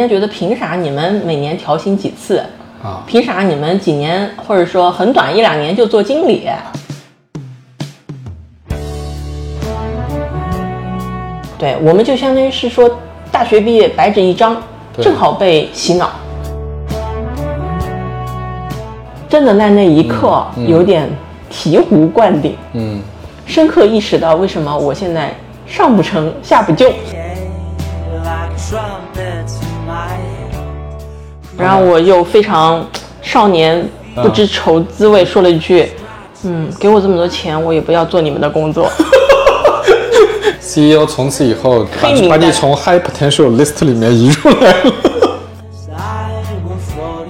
人家觉得凭啥你们每年调薪几次？啊，凭啥你们几年或者说很短一两年就做经理？对我们就相当于是说大学毕业白纸一张，正好被洗脑。真的在那一刻有点醍醐灌顶，嗯，深刻意识到为什么我现在上不成下不就。然后我又非常少年不知愁滋味，说了一句：“嗯，给我这么多钱，我也不要做你们的工作。CEO 从此以后把把你从 High Potential List 里面移出来了。I was 49.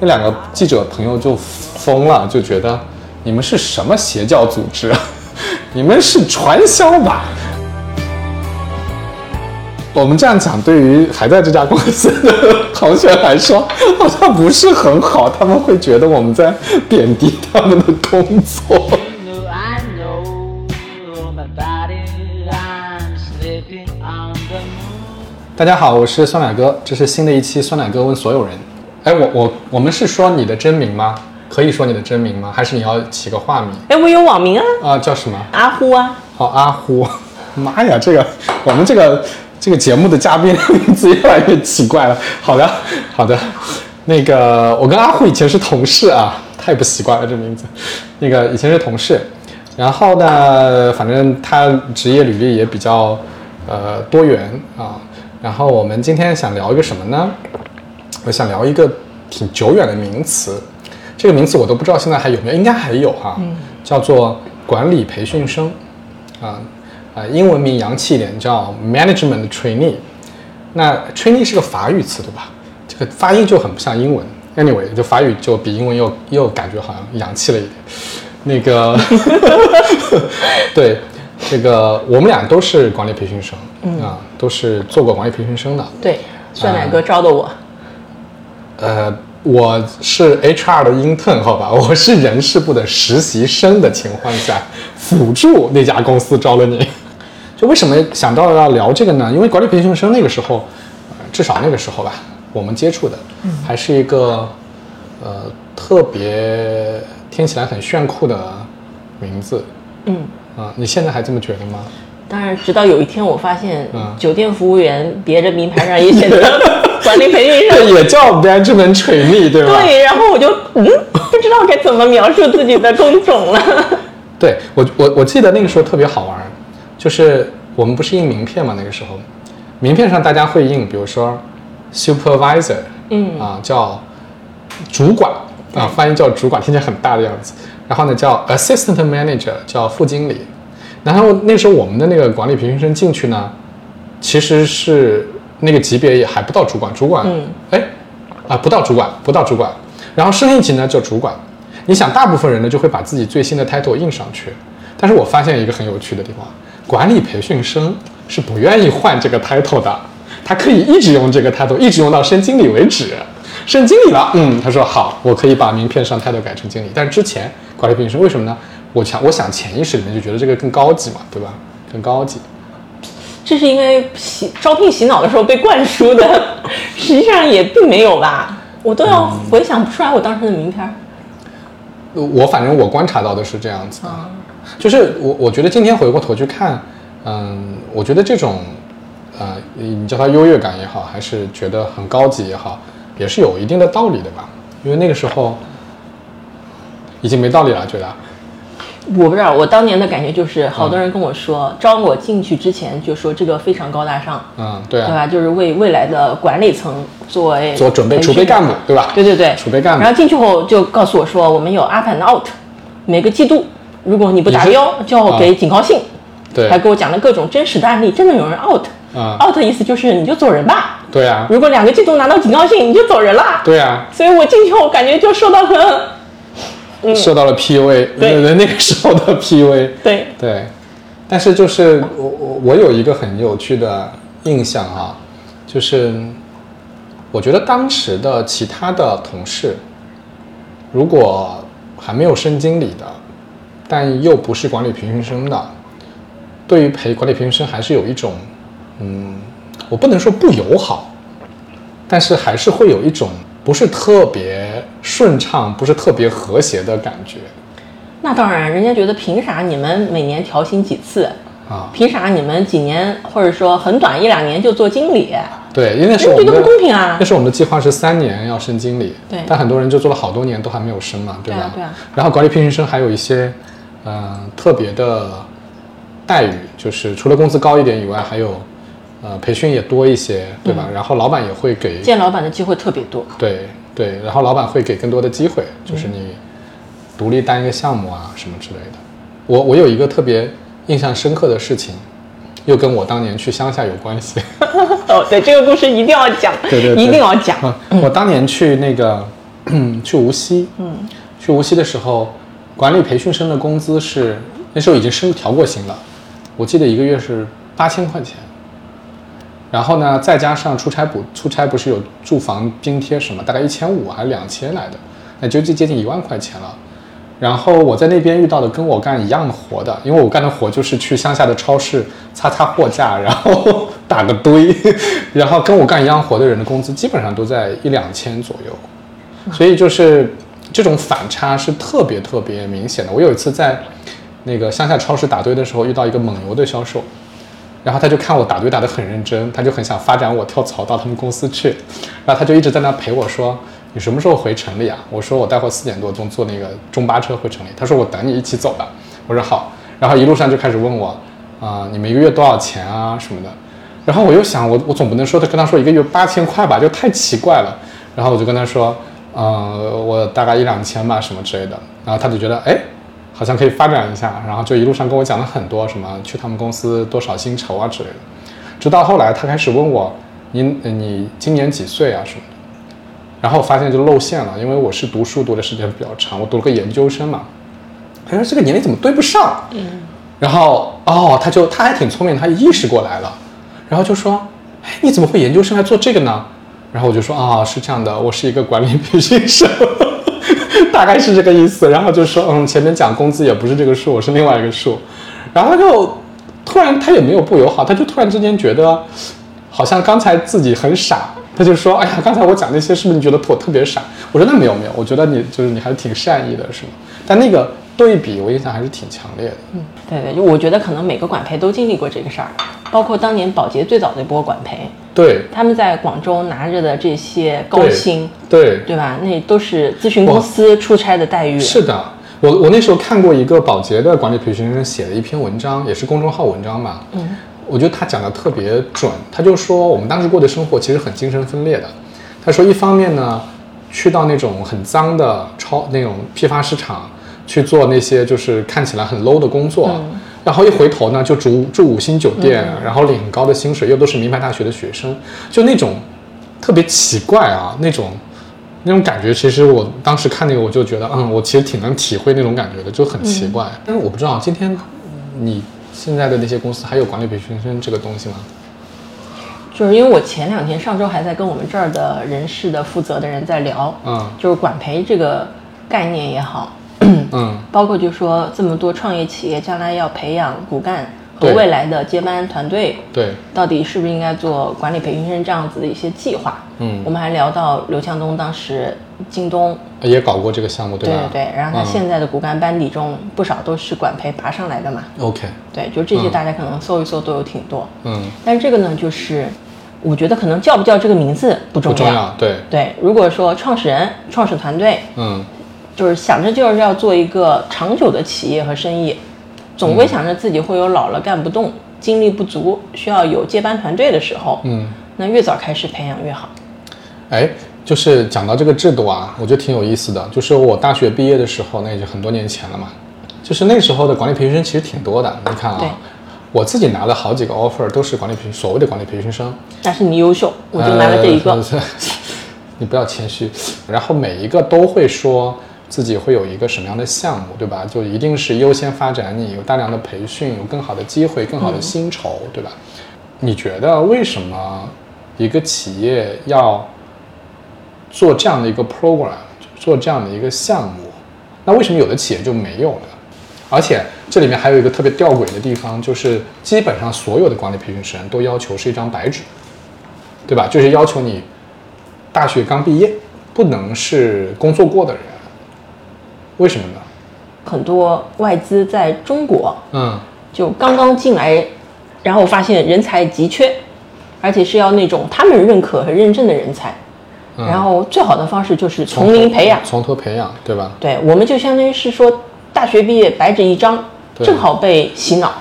那两个记者朋友就疯了，就觉得你们是什么邪教组织？你们是传销吧？我们这样讲，对于还在这家公司的同学来说，好像不是很好，他们会觉得我们在贬低他们的工作。No, I know my body. I'm slipping on the moon. 大家好，我是酸奶哥，这是新的一期酸奶哥问所有人。哎，我我我们是说你的真名吗？可以说你的真名吗？还是你要起个化名”哎，我有网名啊，啊？叫什么？阿呼啊，好，阿呼。妈呀，这个我们这个这个节目的嘉宾的名字越来越奇怪了。好的，好的。那个我跟阿虎以前是同事啊，太不习惯了这名字。那个以前是同事，然后呢，反正他职业履历也比较呃多元啊。然后我们今天想聊一个什么呢？我想聊一个挺久远的名词，这个名词我都不知道现在还有没有，应该还有哈，叫做管理培训生，啊啊，英文名洋气一点叫 management trainee。那 trainee 是个法语词对吧？这个发音就很不像英文。Anyway，就法语就比英文又又感觉好像洋气了一点。那个，对，这个我们俩都是管理培训生，啊，都是做过管理培训生的。对，酸奶哥招的我。呃，我是 HR 的 intern 好吧，我是人事部的实习生的情况下，辅助那家公司招了你。就为什么想到要聊这个呢？因为管理培训生那个时候，呃至少那个时候吧，我们接触的还是一个呃特别听起来很炫酷的名字。嗯，啊、你现在还这么觉得吗？当然，直到有一天我发现嗯酒店服务员别着名牌上也写着 管理培训生。也叫 management trainee 对吧？对，然后我就嗯，不知道该怎么描述自己的工种了。对我我我记得那个时候特别好玩儿，就是我们不是印名片嘛，那个时候，名片上大家会印，比如说 supervisor，嗯啊叫主管啊，翻译叫主管，听起来很大的样子。然后呢叫 assistant manager，叫副经理。然后那时候我们的那个管理培训生进去呢，其实是那个级别也还不到主管，主管嗯哎啊不到主管，不到主管。然后升一级呢叫主管。你想，大部分人呢就会把自己最新的 title 印上去，但是我发现一个很有趣的地方，管理培训生是不愿意换这个 title 的，他可以一直用这个 title，一直用到升经理为止。升经理了，嗯，他说好，我可以把名片上 title 改成经理。但是之前管理培训生为什么呢？我想，我想潜意识里面就觉得这个更高级嘛，对吧？更高级。这是因为洗招聘洗脑的时候被灌输的，实际上也并没有吧。我都要回想不出来我当时的名片儿。我反正我观察到的是这样子的，就是我我觉得今天回过头去看，嗯，我觉得这种，呃，你叫它优越感也好，还是觉得很高级也好，也是有一定的道理的吧。因为那个时候已经没道理了，觉得，我不知道，我当年的感觉就是，好多人跟我说，招我进去之前就说这个非常高大上，嗯，对啊，对吧？就是为未来的管理层做为做准备储备干部，对吧？对对对，储备干部然后进去后就告诉我说，我们有 up and out，每个季度如果你不达标，就要给警告信。对还给我讲了各种真实的案例，真的有人 out。嗯 out 意思就是你就走人吧。对啊，如果两个季度拿到警告信，你就走人啦。对啊，所以我进去后感觉就受到了，受到了 PUA，嗯对那那个时候的 PUA，对，对，但是就是我我我有一个很有趣的印象啊，就是我觉得当时的其他的同事，如果还没有升经理的，但又不是管理培训生的，对于培管理培训生还是有一种嗯我不能说不友好，但是还是会有一种不是特别顺畅、不是特别和谐的感觉那当然，人家觉得凭啥你们每年调薪几次？啊。凭啥你们几年或者说很短一两年就做经理？对，因为那时候我们的不公平啊那时候我们的计划是三年要升经理，对但很多人就做了好多年都还没有升嘛，对吧？对啊对啊然后管理培训生还有一些，呃，特别的待遇，就是除了工资高一点以外，还有，呃，培训也多一些，对嗯吧？然后老板也会给，见老板的机会特别多。对对，然后老板会给更多的机会，就是嗯你独立单一个项目啊什么之类的。我我有一个特别印象深刻的事情，又跟我当年去乡下有关系。哦，对，这个故事一定要讲，对对对一定要讲。啊，我当年去那个 去无锡，嗯，去无锡的时候，管理培训生的工资是那时候已经升调过薪了，我记得一个月是八千块钱。然后呢，再加上出差补出差不是有住房津贴什么，大概一千五还是两千来的，那就接接近一万块钱了。然后我在那边遇到的跟我干一样的活的，因为我干的活就是去乡下的超市擦擦货架，然后打个堆，然后跟我干一样活的人的工资基本上都在一两千左右，所以就是这种反差是特别特别明显的。我有一次在那个乡下超市打堆的时候遇到一个蒙牛的销售，然后他就看我打堆打得很认真，他就很想发展我跳槽到他们公司去，然后他就一直在那陪我说：“你什么时候回城里啊？”我说：“我待会四点多钟坐那个中巴车回城里。”他说：“我等你一起走吧。”我说：“好。”然后一路上就开始问我：“啊、你们一个月多少钱啊什么的？”然后我又想，我我总不能说他跟他说一个月八千块吧，就太奇怪了。然后我就跟他说：“呃，我大概一两千吧，什么之类的。”然后他就觉得，哎，好像可以发展一下，然后就一路上跟我讲了很多什么去他们公司多少薪酬啊之类的。直到后来，他开始问我：“你你今年几岁啊什么的？”然后发现就露馅了，因为我是读书读的时间比较长，我读了个研究生嘛。他说这个年龄怎么对不上？嗯。然后哦，他就他还挺聪明，他意识过来了，然后就说：“哎，你怎么会研究生来做这个呢？”然后我就说：“啊、是这样的，我是一个管理培训生。”大概是这个意思。然后就说：“嗯，前面讲工资也不是这个数，我是另外一个数。”然后他就突然他也没有不友好，他就突然之间觉得好像刚才自己很傻，他就说：“哎呀，刚才我讲那些是不是你觉得我特别傻？”我说：“那没有没有，我觉得你就是你还是挺善意的，是吗？”但那个对比我印象还是挺强烈的。嗯对对，就我觉得可能每个管培都经历过这个事儿，包括当年保洁最早那波管培，对他们在广州拿着的这些高薪，对，对吧？那都是咨询公司出差的待遇。是的，我我那时候看过一个保洁的管理培训生写的一篇文章，也是公众号文章嘛。嗯，我觉得他讲的特别准。他就说我们当时过的生活其实很精神分裂的。他说一方面呢，去到那种很脏的超那种批发市场去做那些就是看起来很 low 的工作。然后一回头呢，就住住五星酒店，然后领很高的薪水，又都是名牌大学的学生，就那种特别奇怪啊，那种那种感觉，其实我当时看那个，我就觉得，嗯，我其实挺能体会那种感觉的，就很奇怪。但是我不知道今天你现在的那些公司还有管理培训生这个东西吗？就是因为我前两天上周还在跟我们这儿的人事的负责的人在聊，嗯就是管培这个概念也好，嗯，包括就说这么多创业企业将来要培养骨干和未来的接班团队，对，到底是不是应该做管理培训生这样子的一些计划？嗯。我们还聊到刘强东当时京东，也搞过这个项目，对吧？对对，然后他嗯。现在的骨干班底中不少都是管培拔上来的嘛，OK，对，就这些嗯。大家可能搜一搜都有挺多，嗯，但是这个呢，就是我觉得可能叫不叫这个名字不重要，不重要，对，对，如果说创始人、创始团队嗯就是想着就是要做一个长久的企业和生意，总归想着自己会有老了干不动、精力不足，需要有接班团队的时候，嗯，那越早开始培养越好。哎，就是讲到这个制度啊，我觉得挺有意思的。就是我大学毕业的时候，那已经很多年前了嘛。就是那时候的管理培训生其实挺多的。你看啊，我自己拿了好几个 offer，都是管理培训所谓的管理培训生。但是你优秀，我就拿了这一个。呃 你不要谦虚。然后每一个都会说自己会有一个什么样的项目，对吧？就一定是优先发展你，有大量的培训，有更好的机会，更好的薪酬，对吧？你觉得为什么一个企业要做这样的一个 program，做这样的一个项目？那为什么有的企业就没有呢？而且这里面还有一个特别吊诡的地方，就是基本上所有的管理培训生都要求是一张白纸。对吧？就是要求你大学刚毕业，不能是工作过的人。为什么呢？很多外资在中国嗯就刚刚进来，然后发现人才急缺，而且是要那种他们认可和认证的人才。嗯然后最好的方式就是从零培养。从头培养，对吧？对，我们就相当于是说大学毕业白纸一张，正好被洗脑。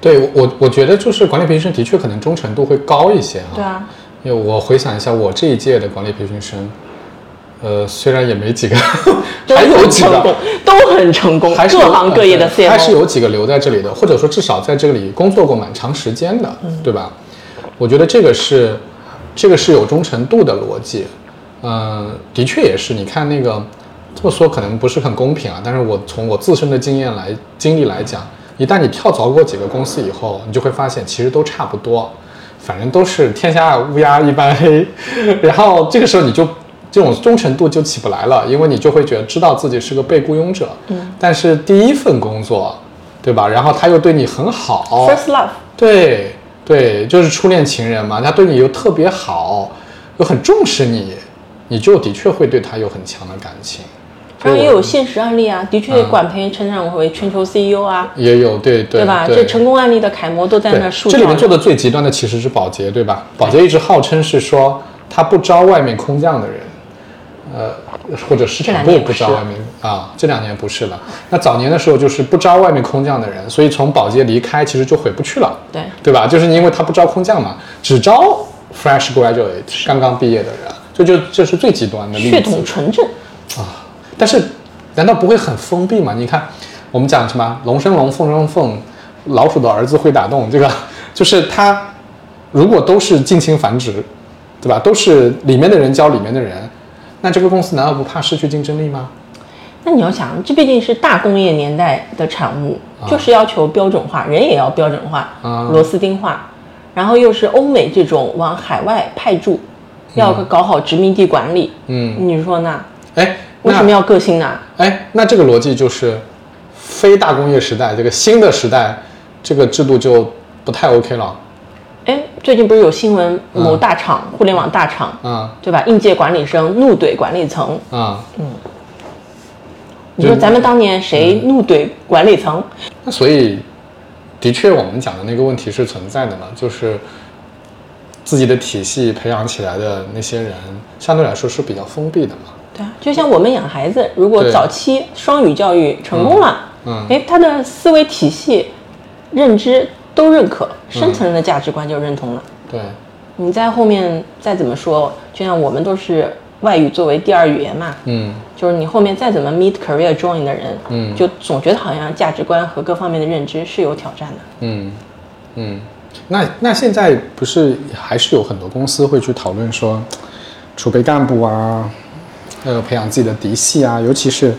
对我，我觉得就是管理培训生的确可能忠诚度会高一些啊。对啊，因为我回想一下，我这一届的管理培训生，呃，虽然也没几个，都还有几很成功个，，都很成功，还是有各行各业的呃对还是。有几个留在这里的，或者说至少在这里工作过蛮长时间的，嗯对吧？我觉得这个是这个是有忠诚度的逻辑，嗯、的确也是。你看那个这么说可能不是很公平啊，但是我从我自身的经验来经历来讲，一旦你跳槽过几个公司以后，你就会发现其实都差不多，反正都是天下乌鸦一般黑，然后这个时候你就。这种忠诚度就起不来了，因为你就会觉得知道自己是个被雇佣者，嗯，但是第一份工作，对吧？然后他又对你很好 First love，对对，就是初恋情人嘛，他对你又特别好，又很重视你，你就的确会对他有很强的感情。当然也有现实案例啊，的确嗯管培成长为全球 CEO 啊，也有对对对吧？对这成功案例的楷模都在那对树立。这里面做的最极端的其实是保洁，对吧？保洁一直号称是说他不招外面空降的人，呃，或者市场部不招外面啊，这两年不是了。那早年的时候就是不招外面空降的人，所以从保洁离开其实就回不去了，对对吧？就是因为他不招空降嘛，只招 fresh graduate 刚刚毕业的人，这就这是最极端的例子。血统纯正啊，但是难道不会很封闭吗？你看，我们讲什么龙生龙，凤生凤，老鼠的儿子会打洞，这个 就是他，如果都是近亲繁殖，对吧？都是里面的人教里面的人，那这个公司难道不怕失去竞争力吗？那你要想，这毕竟是大工业年代的产物，就是要求标准化，人也要标准化，啊螺丝钉化，然后又是欧美这种往海外派驻，要搞好殖民地管理，嗯，你说呢？哎，为什么要个性呢？哎，那这个逻辑就是，非大工业时代这个新的时代，这个制度就不太 OK 了。哎，最近不是有新闻，某大厂、互联网大厂，嗯。对吧？应届管理生怒怼管理层，啊，你说咱们当年谁怒怼管理层？那所以，的确，我们讲的那个问题是存在的嘛，就是自己的体系培养起来的那些人，相对来说是比较封闭的嘛。对啊，就像我们养孩子，如果早期双语教育成功了，嗯。哎，他的思维体系、认知都认可，深层人的价值观就认同了。对，你在后面再怎么说，就像我们都是外语作为第二语言嘛，嗯，就是你后面再怎么 meet career join 的人，嗯。就总觉得好像价值观和各方面的认知是有挑战的。嗯，嗯，那那现在不是还是有很多公司会去讨论说，储备干部啊，呃，培养自己的嫡系啊，尤其是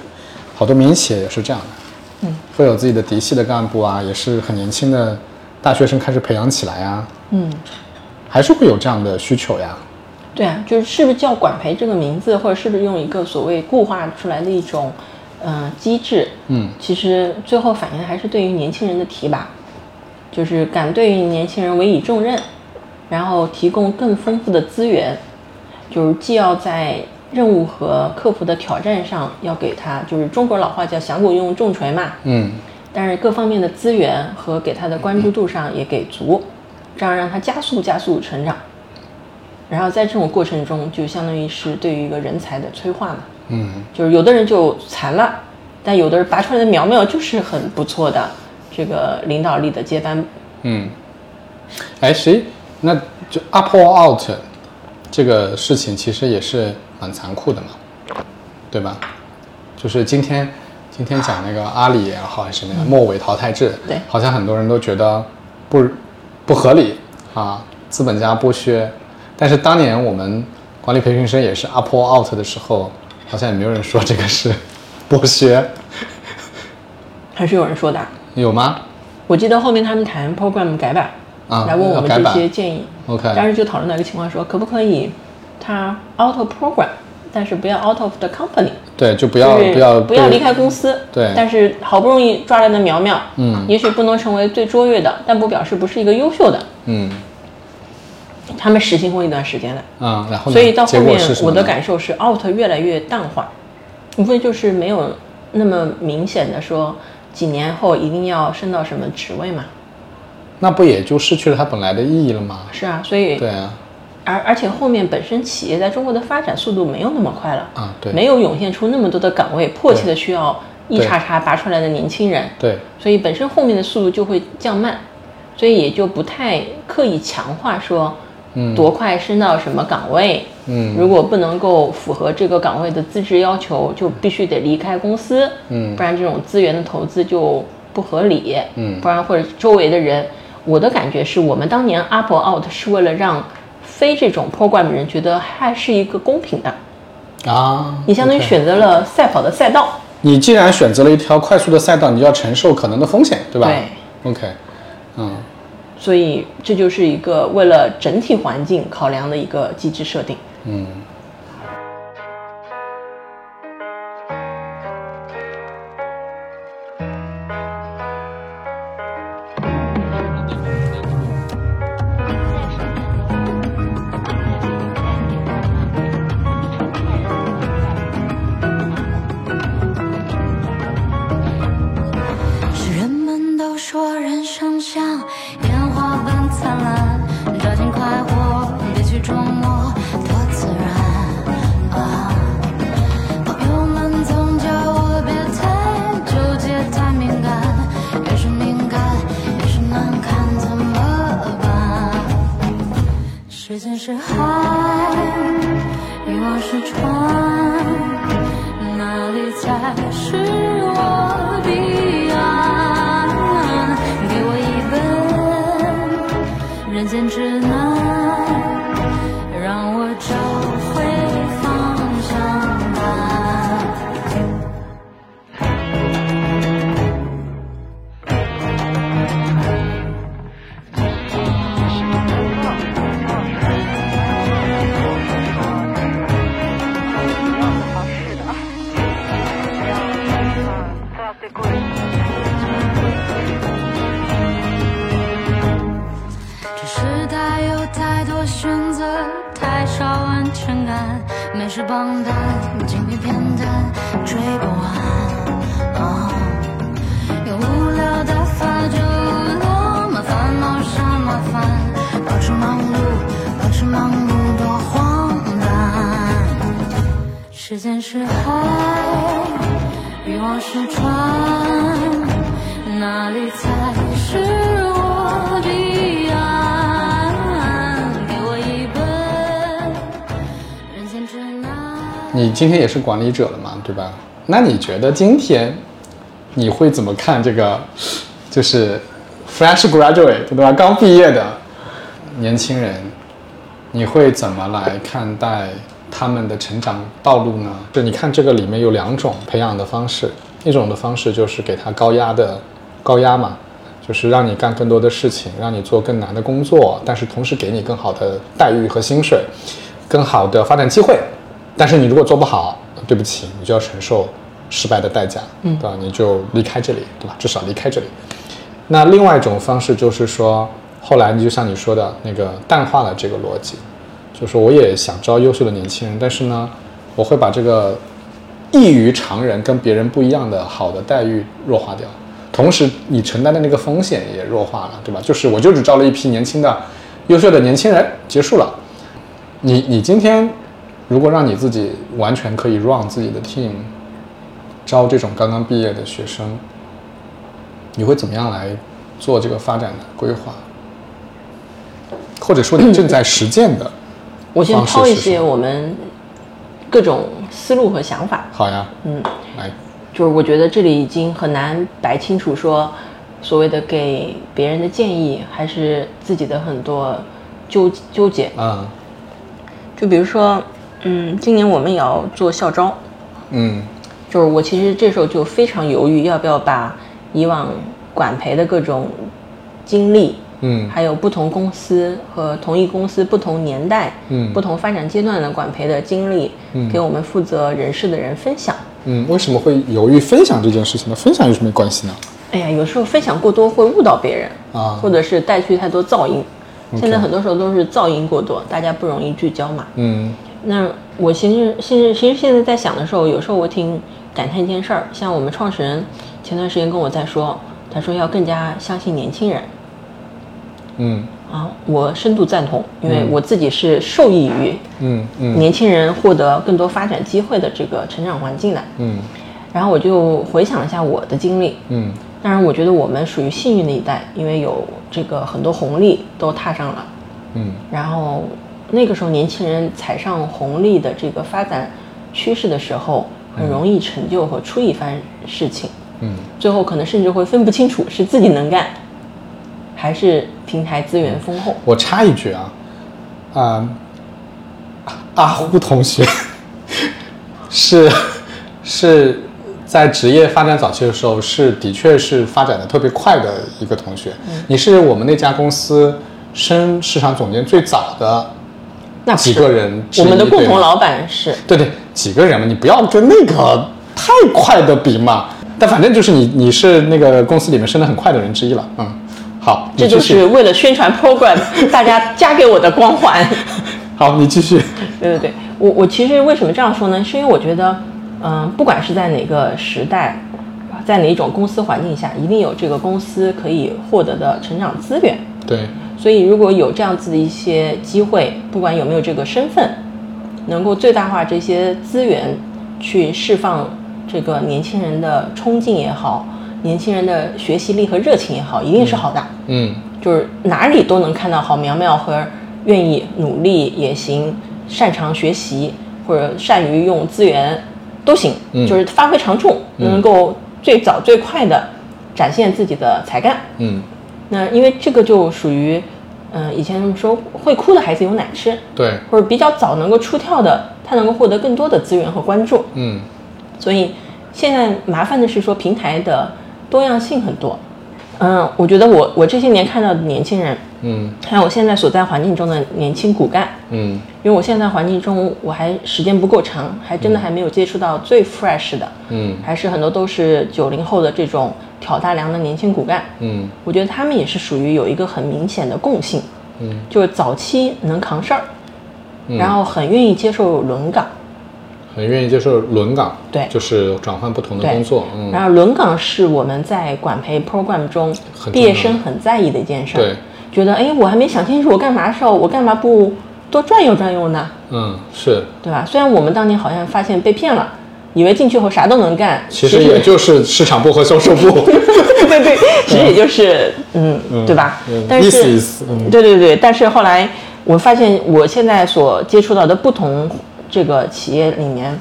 好多民营企业也是这样的，嗯，会有自己的嫡系的干部啊，也是很年轻的大学生开始培养起来啊，嗯，还是会有这样的需求呀。对啊，就是是不是叫管培这个名字，或者是不是用一个所谓固化出来的一种，呃，机制，嗯，其实最后反映的还是对于年轻人的提拔，就是敢对于年轻人委以重任，然后提供更丰富的资源，就是既要在任务和克服的挑战上要给他，就是中国老话叫响鼓用重锤嘛，嗯但是各方面的资源和给他的关注度上也给足，这样让他加速加速成长。然后在这种过程中，就相当于是对于一个人才的催化嘛，嗯就是有的人就残了，但有的人拔出来的苗苗就是很不错的这个领导力的接班。嗯，哎，谁？那就 up or out 这个事情其实也是蛮残酷的嘛，对吧？就是今天今天讲那个阿里也好，还是那个末尾淘汰制，对好像很多人都觉得不不合理啊，资本家剥削。但是当年我们管理培训生也是 up or out 的时候，好像也没有人说这个是剥削，还是有人说的。有吗我记得后面他们谈 program 改版，啊来问我们这些建议。？OK，当时就讨论到一个情况说，可不可以他 out of program，但是不要 out of the company，对，就不要就是不要不要离开公司。对但是好不容易抓来的苗苗，嗯也许不能成为最卓越的，但不表示不是一个优秀的。嗯他们实行过一段时间的。嗯，然后？所以到后面我的感受是 out 越来越淡化，无非就是没有那么明显的说几年后一定要升到什么职位嘛。那不也就失去了它本来的意义了吗？是啊，所以对啊，而而且后面本身企业在中国的发展速度没有那么快了，啊对。没有涌现出那么多的岗位，迫切的需要一对茬茬拔出来的年轻人，对，所以本身后面的速度就会降慢，所以也就不太刻意强化说，嗯多快升到什么岗位，嗯。如果不能够符合这个岗位的资质要求，就必须得离开公司，嗯。不然这种资源的投资就不合理，嗯。不然或者周围的人，我的感觉是我们当年 Apple out 是为了让非这种 program 的人觉得还是一个公平的，啊，你相当于选择了赛跑的赛道，你既然选择了一条快速的赛道，你就要承受可能的风险，对吧？对。OK，嗯，所以这就是一个为了整体环境考量的一个机制设定。嗯，这时代有太多选择，太少安全感。美食榜单，精品片单，追不完。哦，有无聊的发着无聊，麻烦冒啥麻烦？保持忙碌，保持忙碌多荒诞。时间是海，欲望是船，哪里才是我彼岸？给我一本人间指南。你今天也是管理者了嘛，对吧？那你觉得今天你会怎么看这个，就是 fresh graduate 对吧？刚毕业的年轻人，你会怎么来看待他们的成长道路呢？就你看这个里面有两种培养的方式，一种的方式就是给他高压的高压嘛，就是让你干更多的事情，让你做更难的工作，但是同时给你更好的待遇和薪水，更好的发展机会。但是你如果做不好，对不起，你就要承受失败的代价，嗯，对吧？你就离开这里，对吧？至少离开这里。那另外一种方式就是说，后来你就像你说的那个淡化了这个逻辑，就是我也想招优秀的年轻人，但是呢，我会把这个异于常人、跟别人不一样的好的待遇弱化掉，同时你承担的那个风险也弱化了，对吧？就是我就只招了一批年轻的、优秀的年轻人，结束了。你你今天如果让你自己完全可以 run 自己的 team，招这种刚刚毕业的学生，你会怎么样来做这个发展的规划？或者说你正在实践的？我先抛一些我们各种思路和想法，好呀，嗯，来，就是我觉得这里已经很难摆清楚说，所谓的给别人的建议，还是自己的很多纠纠结。嗯。就比如说，嗯，今年我们也要做校招，嗯。就是我其实这时候就非常犹豫，要不要把以往管培的各种经历，嗯还有不同公司和同一公司不同年代、嗯不同发展阶段的管培的经历，嗯给我们负责人事的人分享。嗯，为什么会犹豫分享这件事情呢？分享有什么关系呢？哎呀，有时候分享过多会误导别人，啊或者是带去太多噪音，现在很多时候都是噪音过多，大家不容易聚焦嘛。嗯那我其实现在其实现在在想的时候，有时候我挺感叹一件事儿，像我们创始人前段时间跟我在说，他说要更加相信年轻人嗯。啊，我深度赞同，因为嗯。我自己是受益于嗯嗯。年轻人获得更多发展机会的这个成长环境的。嗯。然后我就回想了一下我的经历，嗯。当然我觉得我们属于幸运的一代，因为有这个很多红利都踏上了。嗯。然后那个时候年轻人踩上红利的这个发展趋势的时候，很容易成就和出一番事情，嗯。最后可能甚至会分不清楚是自己能干，还是平台资源丰厚。我插一句啊，啊、阿呼同学是是在职业发展早期的时候，是的确是发展的特别快的一个同学。你是我们那家公司升市场总监最早的那几个人我们的共同老板是对对，几个人嘛，你不要跟那个太快的比嘛。但反正就是你，你是那个公司里面升的很快的人之一了。嗯，好，这就是为了宣传 program 大家加给我的光环。好，你继续。对对对，我我其实为什么这样说呢？是因为我觉得，嗯、不管是在哪个时代，在哪一种公司环境下，一定有这个公司可以获得的成长资源。对，所以，如果有这样子的一些机会，不管有没有这个身份，能够最大化这些资源，去释放这个年轻人的冲劲也好，年轻人的学习力和热情也好，一定是好的。嗯就是哪里都能看到好苗苗和愿意努力也行，擅长学习或者善于用资源都行，嗯就是发挥长处，能够最早最快的展现自己的才干。嗯，那因为这个就属于，嗯、以前他们说会哭的孩子有奶吃，对，或者比较早能够出跳的，他能够获得更多的资源和关注。嗯所以现在麻烦的是说平台的多样性很多。嗯，我觉得我我这些年看到的年轻人，嗯。还有我现在所在环境中的年轻骨干，嗯。因为我现在环境中我还时间不够长，还真的还没有接触到最 fresh 的，嗯。还是很多都是九零后的这种挑大梁的年轻骨干。嗯。我觉得他们也是属于有一个很明显的共性，嗯。就是早期能扛事儿，嗯。然后很愿意接受轮岗。很愿意接受轮岗，对就是转换不同的工作。嗯，然后轮岗是我们在管培 program 中毕业生很在意的一件事儿。对，觉得哎，我还没想清楚我干嘛的时候，我干嘛不多转悠转悠呢？嗯是，对吧？虽然我们当年好像发现被骗了，以为进去后啥都能干，其实也就是市场部和销售部。对对对，其实也就是 嗯，对吧？嗯但是意思意思嗯对对对，但是后来我发现，我现在所接触到的不同这个企业里面，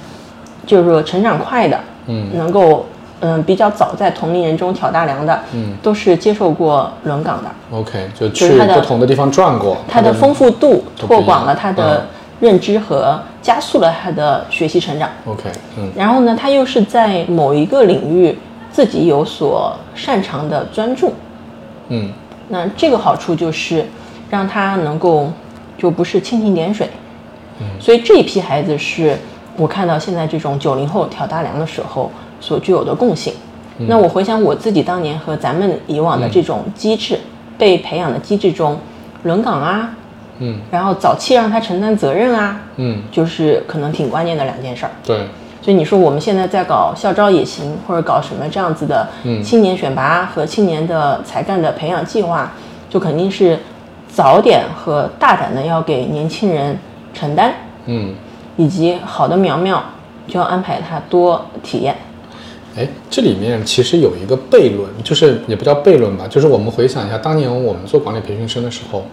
就是说成长快的，嗯。能够嗯比较早在同龄人中挑大梁的，嗯。都是接受过轮岗的，OK，就去不同的地方转过，它的丰富度拓广了他的认知和加速了他的学习成长。OK，嗯。然后呢，他又是在某一个领域自己有所擅长的专注，嗯。那这个好处就是让他能够就不是蜻蜓点水，所以这一批孩子是我看到现在这种九零后挑大梁的时候所具有的共性。那我回想我自己当年和咱们以往的这种机制、被培养的机制中，轮岗啊，嗯。然后早期让他承担责任啊，嗯，就是可能挺关键的两件事儿。对，所以你说我们现在在搞校招也行，或者搞什么这样子的嗯。青年选拔和青年的才干的培养计划，就肯定是早点和大胆的要给年轻人承担，嗯。以及好的苗苗就要安排他多体验。哎，这里面其实有一个悖论，就是也不叫悖论吧，就是我们回想一下，当年我们做管理培训生的时候，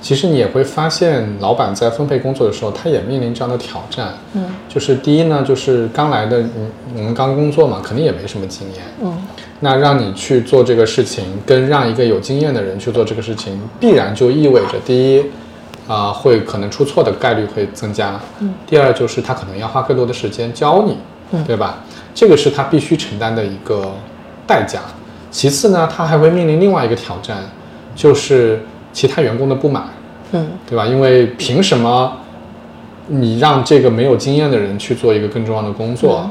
其实你也会发现，老板在分配工作的时候，他也面临这样的挑战。嗯，就是第一呢，就是刚来的，嗯，我们刚工作嘛，肯定也没什么经验。嗯，那让你去做这个事情，跟让一个有经验的人去做这个事情，必然就意味着第一，啊、会可能出错的概率会增加。嗯，第二就是他可能要花更多的时间教你，嗯对吧？这个是他必须承担的一个代价。其次呢，他还会面临另外一个挑战，就是其他员工的不满，嗯，对吧？因为凭什么你让这个没有经验的人去做一个更重要的工作？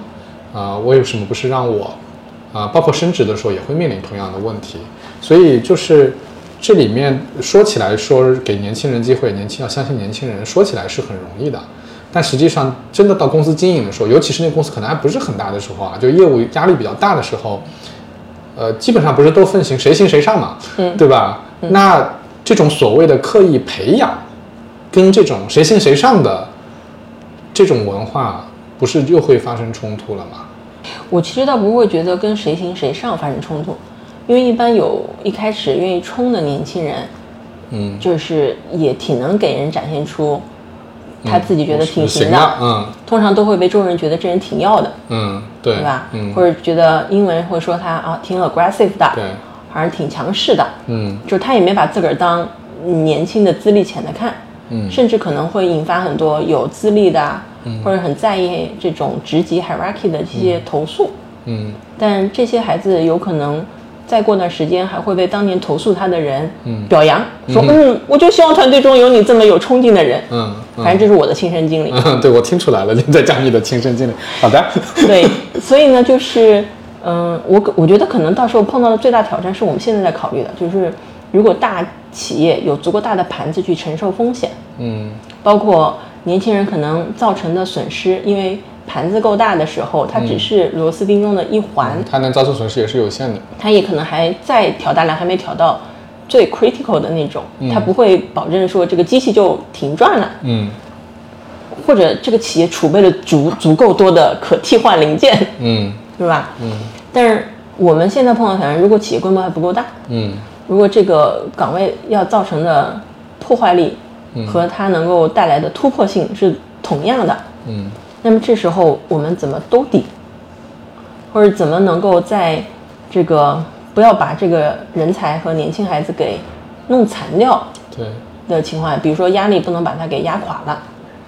啊、为什么不是让我？啊、包括升职的时候也会面临同样的问题。所以就是这里面说起来说给年轻人机会，年轻要相信年轻人，说起来是很容易的，但实际上真的到公司经营的时候，尤其是那公司可能还不是很大的时候啊，就业务压力比较大的时候，呃，基本上不是都分行谁行谁上嘛，嗯对吧？那这种所谓的刻意培养，跟这种谁行谁上的这种文化，不是又会发生冲突了吗？我其实倒不会觉得跟谁行谁上发生冲突，因为一般有一开始愿意冲的年轻人，嗯，就是也挺能给人展现出他自己觉得挺行的，嗯。通常都会被众人觉得这人挺要的，嗯，对，对吧？嗯，或者觉得英文会说他啊挺 aggressive 的，对，好像挺强势的，嗯。就是他也没把自个儿当年轻的资历浅的看，嗯。甚至可能会引发很多有资历的啊，或者很在意这种职级 hierarchy 的这些投诉。嗯。但这些孩子有可能再过段时间还会被当年投诉他的人嗯表扬，说嗯，我就希望团队中有你这么有冲劲的人。嗯，嗯反正这是我的亲身经历。嗯，对我听出来了，你在讲你的亲身经历。好的，对，所以呢，就是嗯，我我觉得可能到时候碰到的最大挑战是我们现在在考虑的，就是如果大企业有足够大的盘子去承受风险，嗯包括年轻人可能造成的损失，因为盘子够大的时候，它只是螺丝钉中的一环，它能造成损失也是有限的。它也可能还在调大量，还没调到最 critical 的那种，它不会保证说这个机器就停转了，嗯。或者这个企业储备了足足够多的可替换零件，嗯。是吧？嗯。但是我们现在碰到挑战，如果企业规模还不够大，嗯。如果这个岗位要造成的破坏力和它能够带来的突破性是同样的，嗯那么这时候我们怎么兜底，或者怎么能够在这个不要把这个人才和年轻孩子给弄残掉对，的情况下，比如说压力不能把它给压垮了，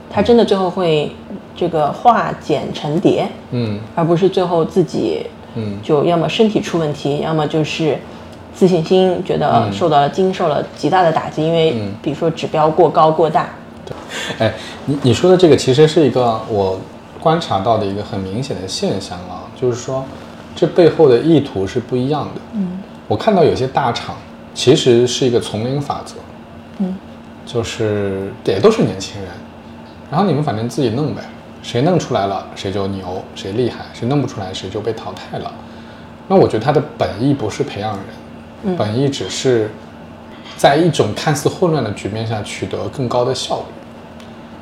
他真的最后会这个化茧成蝶，嗯。而不是最后自己嗯。就要么身体出问题，要么就是自信心觉得受到了经受了极大的打击，因为嗯。比如说指标过高过大，哎，你你说的这个其实是一个我观察到的一个很明显的现象啊，就是说这背后的意图是不一样的。嗯，我看到有些大厂其实是一个丛林法则，嗯，就是也都是年轻人，然后你们反正自己弄呗，谁弄出来了谁就牛，谁厉害，谁弄不出来谁就被淘汰了。那我觉得他的本意不是培养人，本意只是在一种看似混乱的局面下取得更高的效率。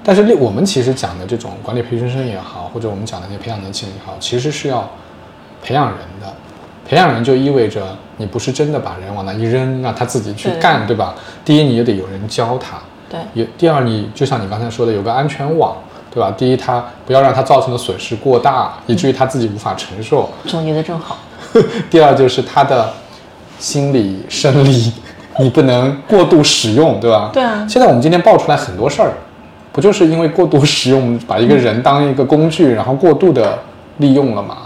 但是我们其实讲的这种管理培训生也好，或者我们讲的那些培养年轻人也好，其实是要培养人的。培养人就意味着你不是真的把人往那一扔，让他自己去对干，对吧？第一，你也得有人教他；对，也第二，你就像你刚才说的，有个安全网，对吧？第一，他不要让他造成的损失过大，以至于他自己无法承受；总结的正好。第二就是他的心理、生理，你不能过度使用，对吧？对啊现在我们今天爆出来很多事儿，不就是因为过度使用，把一个人当一个工具，然后过度的利用了嘛？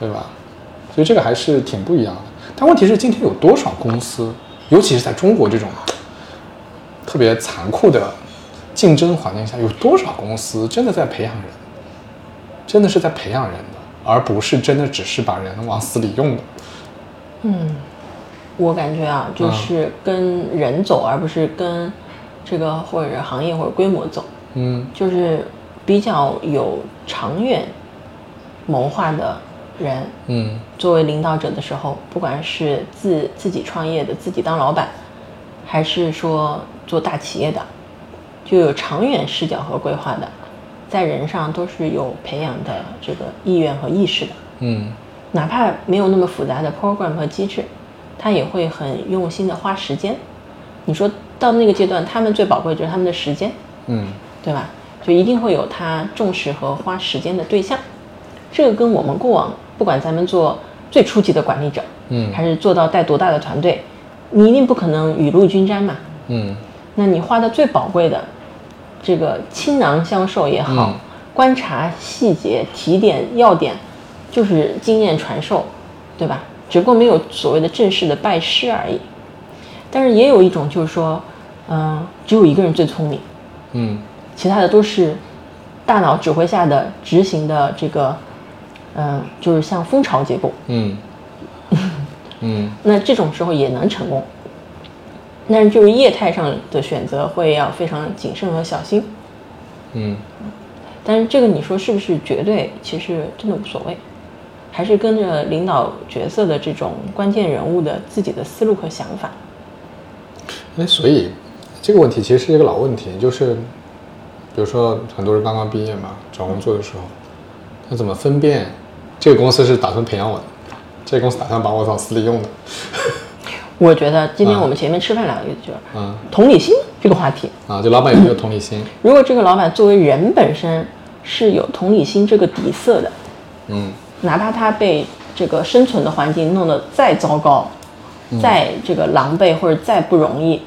对吧？所以这个还是挺不一样的。但问题是，今天有多少公司，尤其是在中国这种特别残酷的竞争环境下，有多少公司真的在培养人？真的是在培养人的，而不是真的只是把人往死里用的。我感觉啊，嗯就是跟人走，而不是跟这个或者行业或者规模走，嗯。就是比较有长远谋划的人，嗯。作为领导者的时候，不管是自自己创业的，自己当老板，还是说做大企业的，就有长远视角和规划的，在人上都是有培养的这个意愿和意识的。嗯。哪怕没有那么复杂的 program 和机制，他也会很用心的花时间。你说到那个阶段，他们最宝贵就是他们的时间，嗯对吧？就一定会有他重视和花时间的对象。这个跟我们过往，不管咱们做最初级的管理者，嗯还是做到带多大的团队，你一定不可能雨露均沾嘛。嗯那你花的最宝贵的，这个倾囊相授也好，嗯观察细节、提点要点，就是经验传授，对吧？只不过没有所谓的正式的拜师而已。但是也有一种就是说，嗯、只有一个人最聪明，嗯其他的都是大脑指挥下的执行的这个，嗯、就是像蜂巢结构。嗯嗯 那这种时候也能成功，但是就是业态上的选择会要非常谨慎和小心。嗯，但是这个你说是不是绝对？其实真的无所谓，还是跟着领导角色的这种关键人物的自己的思路和想法。哎，所以这个问题其实是一个老问题，就是比如说很多人刚刚毕业嘛，找工作的时候，他怎么分辨这个公司是打算培养我的，这个公司打算把我当死里用的？我觉得今天啊我们前面吃饭聊的就是嗯同理心这个话题。啊，就老板有没有同理心？如果这个老板作为人本身是有同理心这个底色的，嗯哪怕他被这个生存的环境弄得再糟糕，再这个狼狈或者再不容易，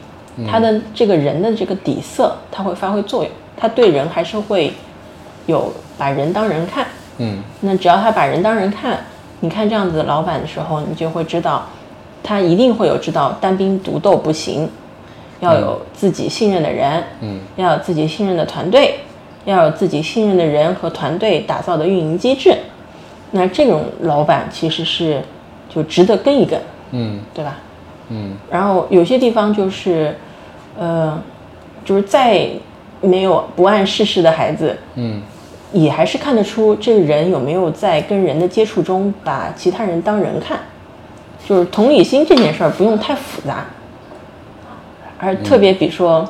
他的这个人的这个底色，他会发挥作用，他对人还是会有把人当人看。嗯。那只要他把人当人看，你看这样子的老板的时候，你就会知道，他一定会有知道单兵独斗不行，要有自己信任的人，嗯。要有自己信任的团队，要有自己信任的人和团队打造的运营机制。那这种老板其实是就值得跟一跟，嗯。对吧？嗯。然后有些地方就是，呃，就是再没有不谙世事的孩子，嗯。也还是看得出这个人有没有在跟人的接触中把其他人当人看，就是同理心这件事儿不用太复杂，而特别比如说，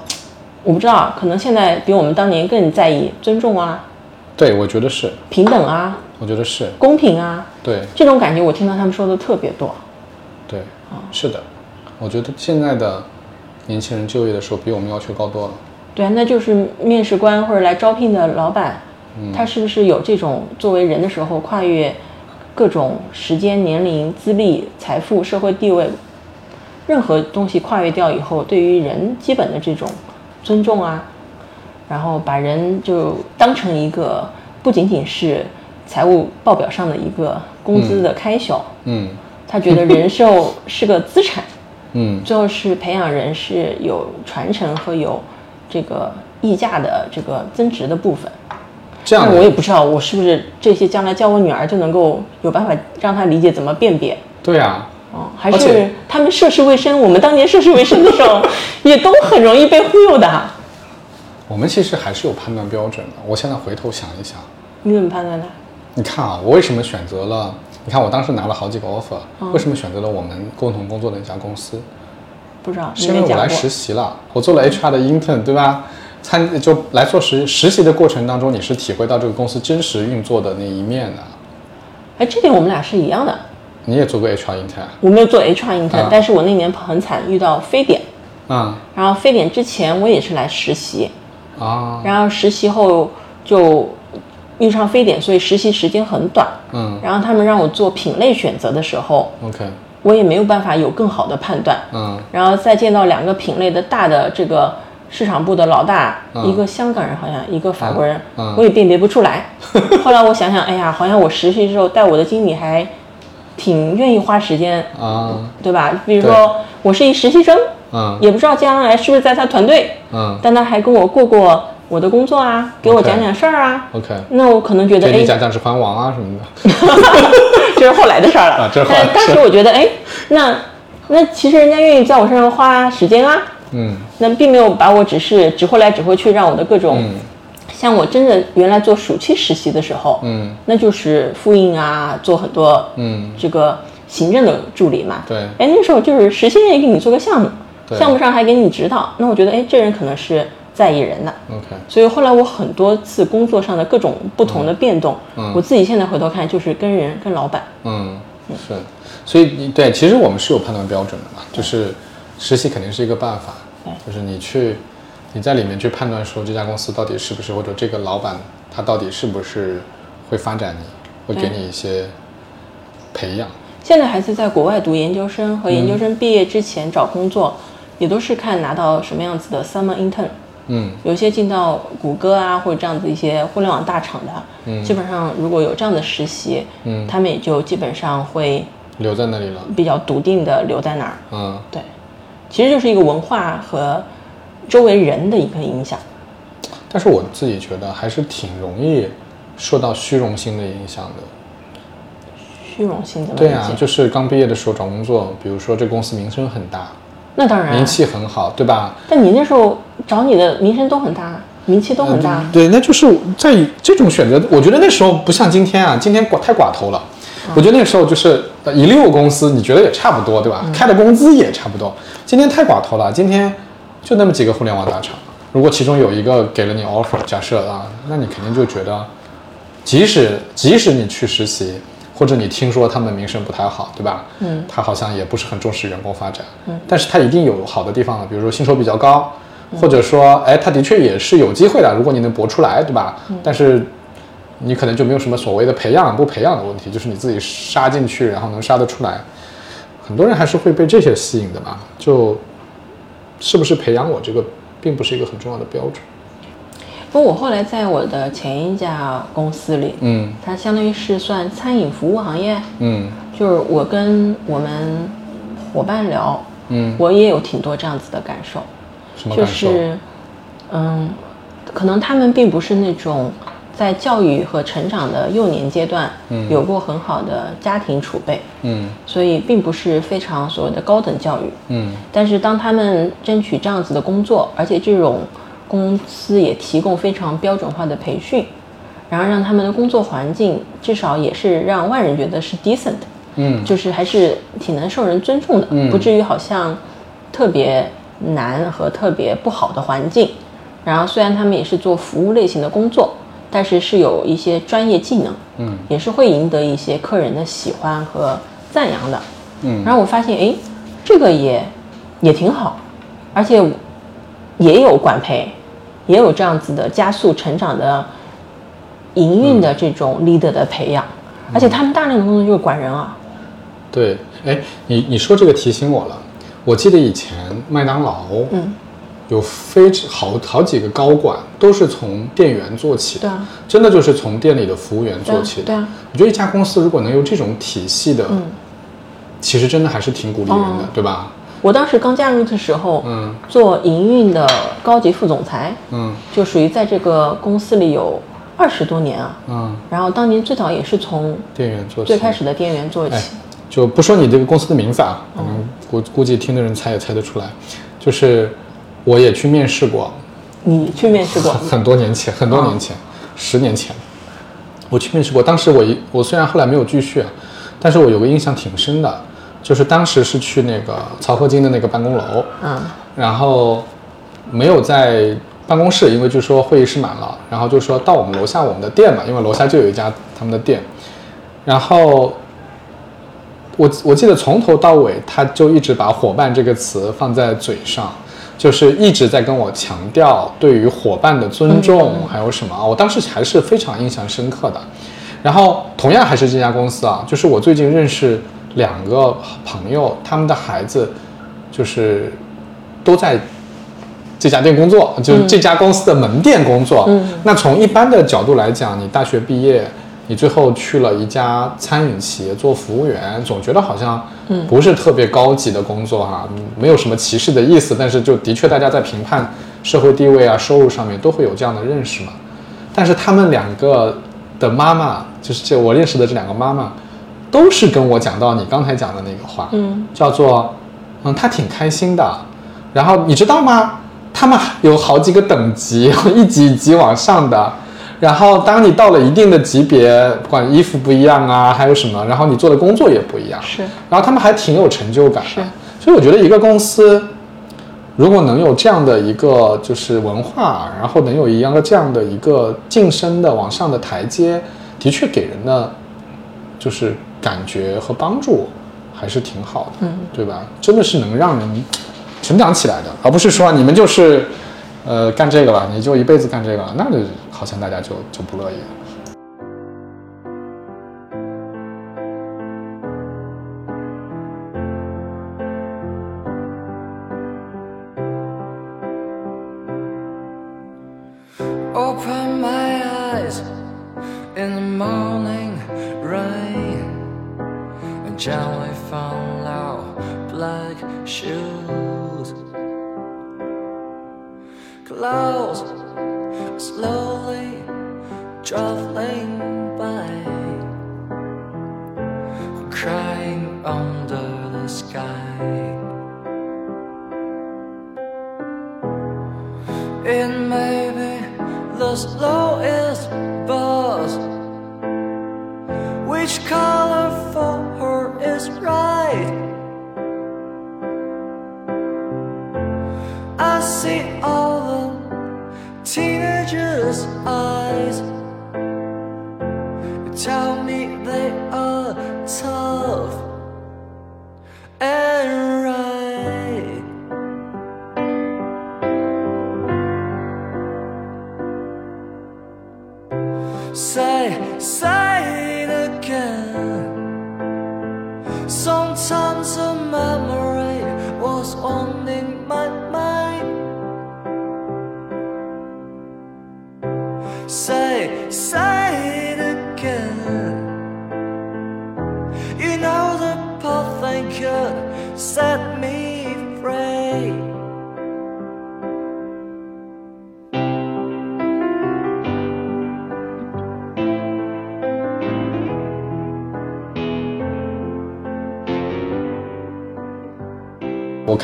我不知道，可能现在比我们当年更在意尊重啊、对，我觉得是，平等啊、我觉得是，公平啊，对。这种感觉我听到他们说的特别多。对，是的，我觉得现在的年轻人就业的时候比我们要求高多了。对啊，那就是面试官或者来招聘的老板，他是不是有这种作为人的时候跨越各种时间、年龄、资历、财富、社会地位，任何东西跨越掉以后，对于人基本的这种尊重啊，然后把人就当成一个不仅仅是财务报表上的一个工资的开销，嗯他觉得人寿是个资产。嗯最后是培养人是有传承和有这个溢价的这个增值的部分。这样我也，不知道我是不是这些将来教我女儿就能够有办法让她理解怎么辨别。对啊，哦，还是他们涉世未深，我们当年涉世未深的时候，也都很容易被忽悠的。我们其实还是有判断标准的。我现在回头想一想，你怎么判断的？你看啊，我为什么选择了？你看我当时拿了好几个 offer，、为什么选择了我们共同工作的一家公司？不知道，是。因为我来实习了，我做了 HR 的 intern，对吧？参就来做实实习的过程当中，你是体会到这个公司真实运作的那一面的。哎，这点我们俩是一样的。你也做过 HR intern 我没有做 HR intern，、啊但是我那年很惨，遇到非典。嗯然后非典之前我也是来实习，啊然后实习后就遇上非典，所以实习时间很短。嗯。然后他们让我做品类选择的时候，OK。我也没有办法有更好的判断。嗯。然后再见到两个品类的大的这个市场部的老大，嗯。一个香港人好像，一个法国人，我也辨别不出来。后来我想想，哎呀，好像我实习的时候带我的经理还挺愿意花时间，啊。对吧？比如说我是一实习生，嗯。也不知道将来是不是在他团队，嗯。但他还跟我过过我的工作啊，给我讲讲事儿啊。OK，那我可能觉得，哎，讲讲《指环王》啊什么的。这是后来的事儿了。啊这是后来但当时我觉得，哎，那那其实人家愿意在我身上花时间啊，嗯那并没有把我只是指挥来指挥去，让我的各种，嗯像我真的原来做暑期实习的时候，嗯那就是复印啊，做很多嗯这个行政的助理嘛。对哎，那时候就是实习愿意给你做个项目，项目上还给你指导，那我觉得，哎，这人可能是在意人的。OK 所以后来我很多次工作上的各种不同的变动，嗯我自己现在回头看，就是跟人、跟老板，嗯是，所以你对，其实我们是有判断标准的嘛，就是实习肯定是一个办法，就是你去你在里面去判断说这家公司到底是不是或者这个老板他到底是不是会发展你，会给你一些培养。现在孩子在国外读研究生和研究生毕业之前找工作，也都是看拿到什么样子的 summer intern。嗯有些进到谷歌啊或者这样子一些互联网大厂的，嗯基本上如果有这样的实习，嗯他们也就基本上会留在那里了。比较笃定的留在那儿。嗯，对，其实就是一个文化和周围人的一个影响。但是我自己觉得还是挺容易受到虚荣心的影响的。虚荣心怎么对啊，就是刚毕业的时候找工作，比如说这公司名声很大，那当然名气很好，对吧？但你那时候找你的名声都很大，名气都很大。对，那就是在这种选择，我觉得那时候不像今天啊，今天寡太寡头了。我觉得那时候就是呃一溜公司，你觉得也差不多，对吧？开的工资也差不多。今天太寡头了，今天就那么几个互联网大厂，如果其中有一个给了你 offer，假设啊，那你肯定就觉得，即使即使你去实习，或者你听说他们名声不太好，对吧？嗯，他好像也不是很重视员工发展，嗯，但是他一定有好的地方了，比如说薪酬比较高，或者说，哎，他的确也是有机会的，如果你能搏出来，对吧？但是你可能就没有什么所谓的培养不培养的问题，就是你自己杀进去，然后能杀得出来。很多人还是会被这些吸引的吧？就是不是培养我这个，并不是一个很重要的标准。不过我后来在我的前一家公司里，嗯。它相当于是算餐饮服务行业，嗯。就是我跟我们伙伴聊，嗯，我也有挺多这样子的感受，就什么感受？是，嗯，可能他们并不是那种在教育和成长的幼年阶段，嗯。有过很好的家庭储备，嗯。所以并不是非常所谓的高等教育。嗯。但是当他们争取这样子的工作，而且这种公司也提供非常标准化的培训，然后让他们的工作环境至少也是让外人觉得是 decent，嗯。就是还是挺能受人尊重的，嗯。不至于好像特别难和特别不好的环境。然后虽然他们也是做服务类型的工作，但是是有一些专业技能，嗯。也是会赢得一些客人的喜欢和赞扬的。嗯。然后我发现，哎，这个也也挺好，而且也有管培，也有这样子的加速成长的营运的这种 leader 的培养，而且他们大量的工作就是管人啊。对，哎，你你说这个提醒我了，我记得以前麦当劳，嗯，有非常好好几个高管都是从店员做起的，对啊。真的就是从店里的服务员做起的。对啊对啊。我觉得一家公司如果能有这种体系的，嗯。其实真的还是挺鼓励人的，哦。对吧？我当时刚加入的时候，嗯做营运的高级副总裁，嗯就属于在这个公司里有二十多年啊。嗯，然后当年最早也是从店员做起。最开始的店员做起。哎，就不说你这个公司的名字啊，可能估估计听的人猜也猜得出来，就是我也去面试过，你去面试过？很多年前，很多年前，十年前，我去面试过。当时我一我虽然后来没有继续，啊但是我有个印象挺深的，就是当时是去那个曹河泾的那个办公楼，嗯然后没有在办公室，因为就说会议室满了，然后就说到我们楼下我们的店嘛，因为楼下就有一家他们的店，然后我我记得从头到尾，他就一直把“伙伴”这个词放在嘴上，就是一直在跟我强调对于伙伴的尊重，还有什么啊？我当时还是非常印象深刻的。然后同样还是这家公司啊，就是我最近认识两个朋友，他们的孩子就是都在这家店工作，就是这家公司的门店工作。嗯那从一般的角度来讲，你大学毕业，你最后去了一家餐饮企业做服务员，总觉得好像不是特别高级的工作哈、没有什么歧视的意思，但是就的确大家在评判社会地位啊、收入上面都会有这样的认识嘛。但是他们两个的妈妈，就是这我认识的这两个妈妈，都是跟我讲到你刚才讲的那个话，嗯，叫做，嗯，他挺开心的。然后你知道吗？他们有好几个等级，一级一级往上的。然后当你到了一定的级别，不管衣服不一样啊，还有什么，然后你做的工作也不一样，是然后他们还挺有成就感的。是所以我觉得一个公司如果能有这样的一个就是文化，然后能有一样的这样的一个晋升的往上的台阶，的确给人的就是感觉和帮助还是挺好的，嗯，对吧？真的是能让人成长起来的，而不是说你们就是呃干这个了，你就一辈子干这个了，那就好像大家就就不乐意了。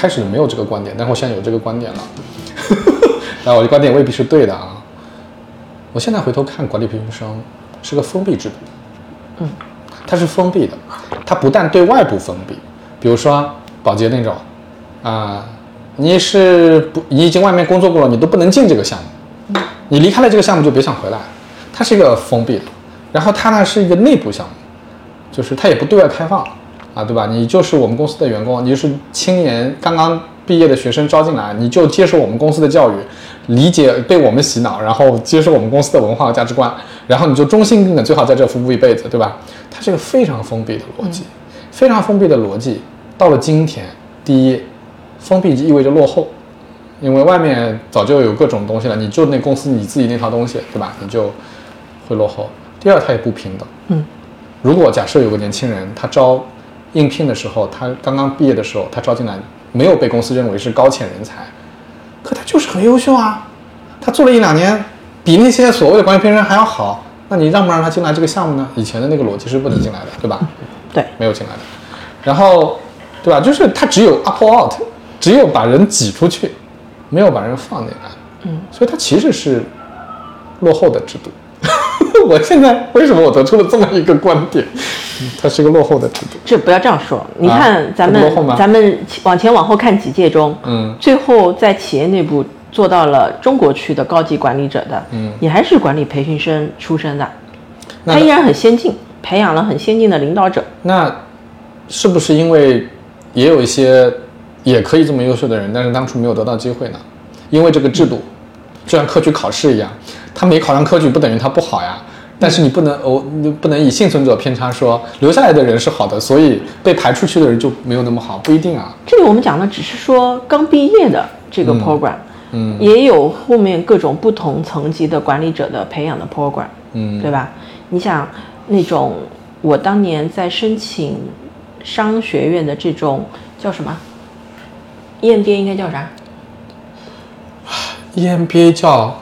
开始没有这个观点，但我现在有这个观点了。然后我的观点未必是对的啊。我现在回头看管理培训生是个封闭制度，嗯，它是封闭的，它不但对外部封闭，比如说保洁那种，啊、你是不你已经外面工作过了，你都不能进这个项目，你离开了这个项目就别想回来，它是一个封闭的。然后它呢是一个内部项目，就是它也不对外开放啊，对吧？你就是我们公司的员工，你就是青年刚刚毕业的学生招进来，你就接受我们公司的教育，理解被我们洗脑，然后接受我们公司的文化和价值观，然后你就忠心耿耿最好在这服务一辈子，对吧？它是一个非常封闭的逻辑，非常封闭的逻辑。到了今天，第一，封闭就意味着落后，因为外面早就有各种东西了，你就那公司你自己那套东西，对吧？你就会落后。第二，它也不平等。嗯，如果假设有个年轻人，他招应聘的时候，他刚刚毕业的时候，他招进来没有被公司认为是高潜人才，可他就是很优秀啊，他做了一两年，比那些所谓的管理培训生还要好，那你让不让他进来这个项目呢？以前的那个逻辑是不能进来的，对吧？对，没有进来的。然后，对吧？就是他只有 up or out，只有把人挤出去，没有把人放进来。嗯，所以它其实是落后的制度。我现在为什么我得出了这么一个观点？嗯它是一个落后的制度。这不要这样说。你看咱们、咱们往前往后看几届中，嗯最后在企业内部做到了中国区的高级管理者的，嗯也还是管理培训生出身的，他依然很先进，培养了很先进的领导者。那是不是因为也有一些也可以这么优秀的人，但是当初没有得到机会呢？因为这个制度，就像科举考试一样，他没考上科举不等于他不好呀。但是你不能哦，你不能以幸存者偏差说留下来的人是好的，所以被排出去的人就没有那么好，不一定啊。这里我们讲的只是说刚毕业的这个 program，嗯也有后面各种不同层级的管理者的培养的 program，嗯，对吧？你想那种我当年在申请商学院的这种叫什么？EMBA 应该叫啥？EMBA 叫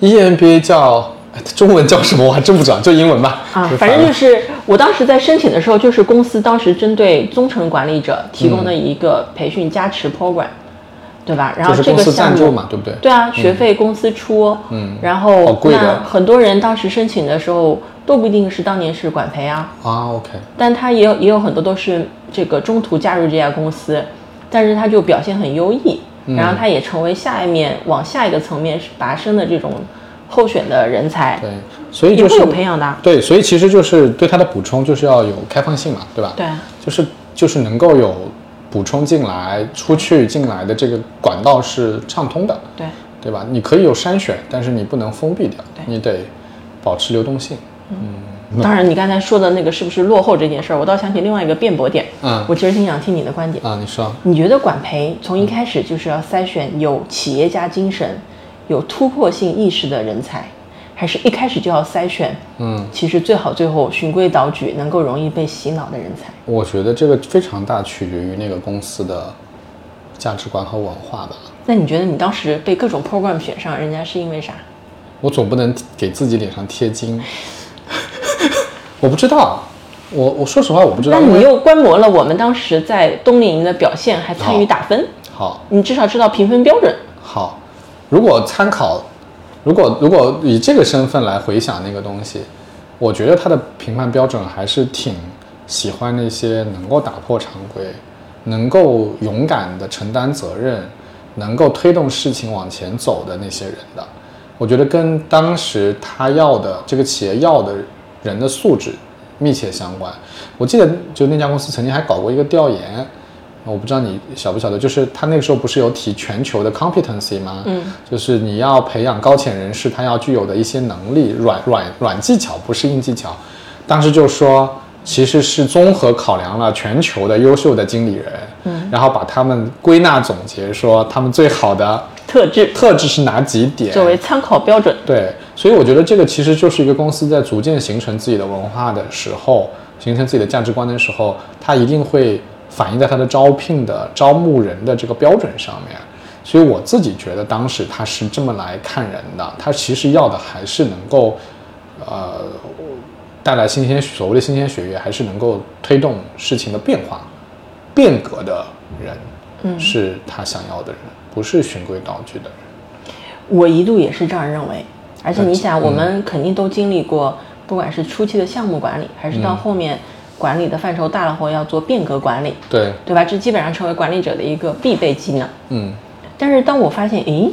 EMBA 叫哎中文叫什么？我还真不知道，就英文吧。啊，反正就是我当时在申请的时候，就是公司当时针对中层管理者提供的一个培训加持 program，、对吧？然后这个项目嘛，对不对？对啊，学费公司出，嗯然后那很多人当时申请的时候都不一定是当年是管培啊，啊，OK，但他也有也有很多都是这个中途加入这家公司，但是他就表现很优异，嗯然后他也成为下一面往下一个层面拔升的这种候选的人才，对，所以就是会有培养的啊。对，所以其实就是对他的补充就是要有开放性嘛，对吧？对，就是就是能够有补充进来、出去进来的这个管道是畅通的，对，对吧？你可以有筛选，但是你不能封闭掉对，你得保持流动性。当然，你刚才说的那个是不是落后这件事儿，我倒想起另外一个辩驳点。嗯我其实挺想听你的观点。啊，你说，你觉得管培从一开始就是要筛选有企业家精神、有突破性意识的人才，还是一开始就要筛选？嗯，其实最好最后循规蹈矩，能够容易被洗脑的人才。我觉得这个非常大取决于那个公司的价值观和文化吧。那你觉得你当时被各种 program 选上，人家是因为啥？我总不能给自己脸上贴金，我不知道，我我说实话我不知道，那你又观摩了我们当时在冬令营的表现，还参与打分，好。你至少知道评分标准。好，如果参考如果如果以这个身份来回想那个东西，我觉得他的评判标准还是挺喜欢那些能够打破常规、能够勇敢的承担责任、能够推动事情往前走的那些人的。我觉得跟当时他要的这个企业要的人的素质密切相关。我记得就那家公司曾经还搞过一个调研，我不知道你晓不晓得，就是他那个时候不是有提全球的 competency 吗？嗯，就是你要培养高潜人士，他要具有的一些能力，软软软技巧，不是硬技巧。当时就说，其实是综合考量了全球的优秀的经理人，嗯，然后把他们归纳总结，说他们最好的特质特质是哪几点，作为参考标准。对，所以我觉得这个其实就是一个公司在逐渐形成自己的文化的时候，形成自己的价值观的时候，它一定会反映在它的招聘的招募人的这个标准上面。所以我自己觉得当时他是这么来看人的，他其实要的还是能够，呃，带来新鲜所谓的新鲜血液，还是能够推动事情的变化、变革的人，嗯，是他想要的人，不是循规蹈矩的人。我一度也是这样认为，而且你想，我们肯定都经历过，不管是初期的项目管理，还是到后面管理的范畴大了后要做变革管理，对，对吧？这基本上成为管理者的一个必备技能。嗯但是当我发现，诶，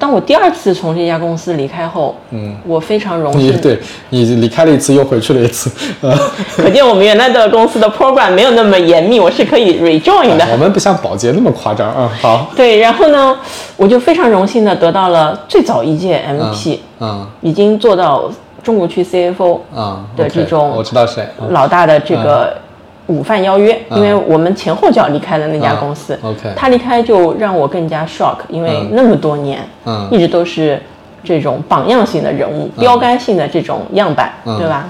当我第二次从这家公司离开后，嗯，我非常荣幸，你对你离开了一次，又回去了一次，呃，可见我们原来的公司的 program 没有那么严密，我是可以 rejoin 的。我们不像保洁那么夸张啊。好，对，然后呢，我就非常荣幸的得到了最早一届 MP，、嗯。已经做到中国区 CFO 嗯的这种我知道谁，嗯。老大的这个午饭邀约，嗯因为我们前后脚离开了那家公司。嗯，OK。他离开就让我更加 shock，因为嗯那么多年，嗯。一直都是这种榜样性的人物，标杆性的这种样板，嗯。对吧？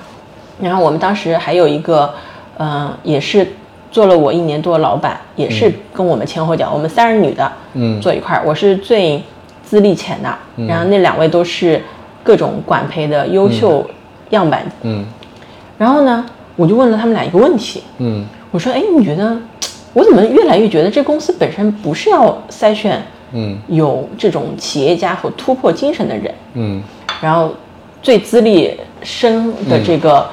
然后我们当时还有一个，嗯、也是做了我一年多的老板，也是跟我们前后脚，我们三人女的，嗯。坐一块儿，我是最资历浅的，然后那两位都是各种管培的优秀样板，嗯。然后呢，我就问了他们俩一个问题，嗯。我说：“哎，你觉得我怎么越来越觉得这公司本身不是要筛选嗯。有这种企业家和突破精神的人，嗯。然后最资历深的这个，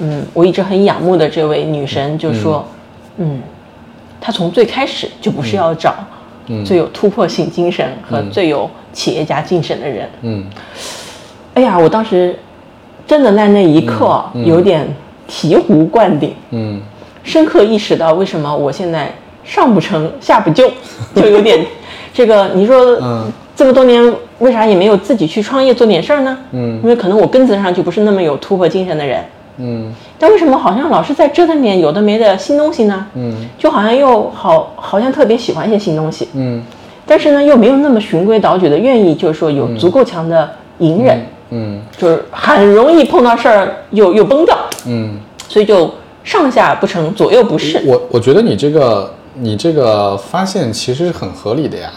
嗯我一直很仰慕的这位女神就说，嗯，她从最开始就不是要找最有突破性精神和最有企业家精神的人。嗯。哎呀，我当时真的在那一刻有点醍醐灌顶。嗯。深刻意识到为什么我现在上不成下不就，就有点 这个你说，嗯。这么多年为啥也没有自己去创业做点事儿呢？嗯。因为可能我根子上就不是那么有突破精神的人，嗯。但为什么好像老是在折腾点有的没的新东西呢？嗯。就好像又好，好像特别喜欢一些新东西，嗯。但是呢又没有那么循规蹈矩的愿意，就是说有足够强的隐忍，嗯就是很容易碰到事儿又又崩掉，嗯。所以就上下不成，左右不是。我我觉得你这个你这个发现其实是很合理的呀。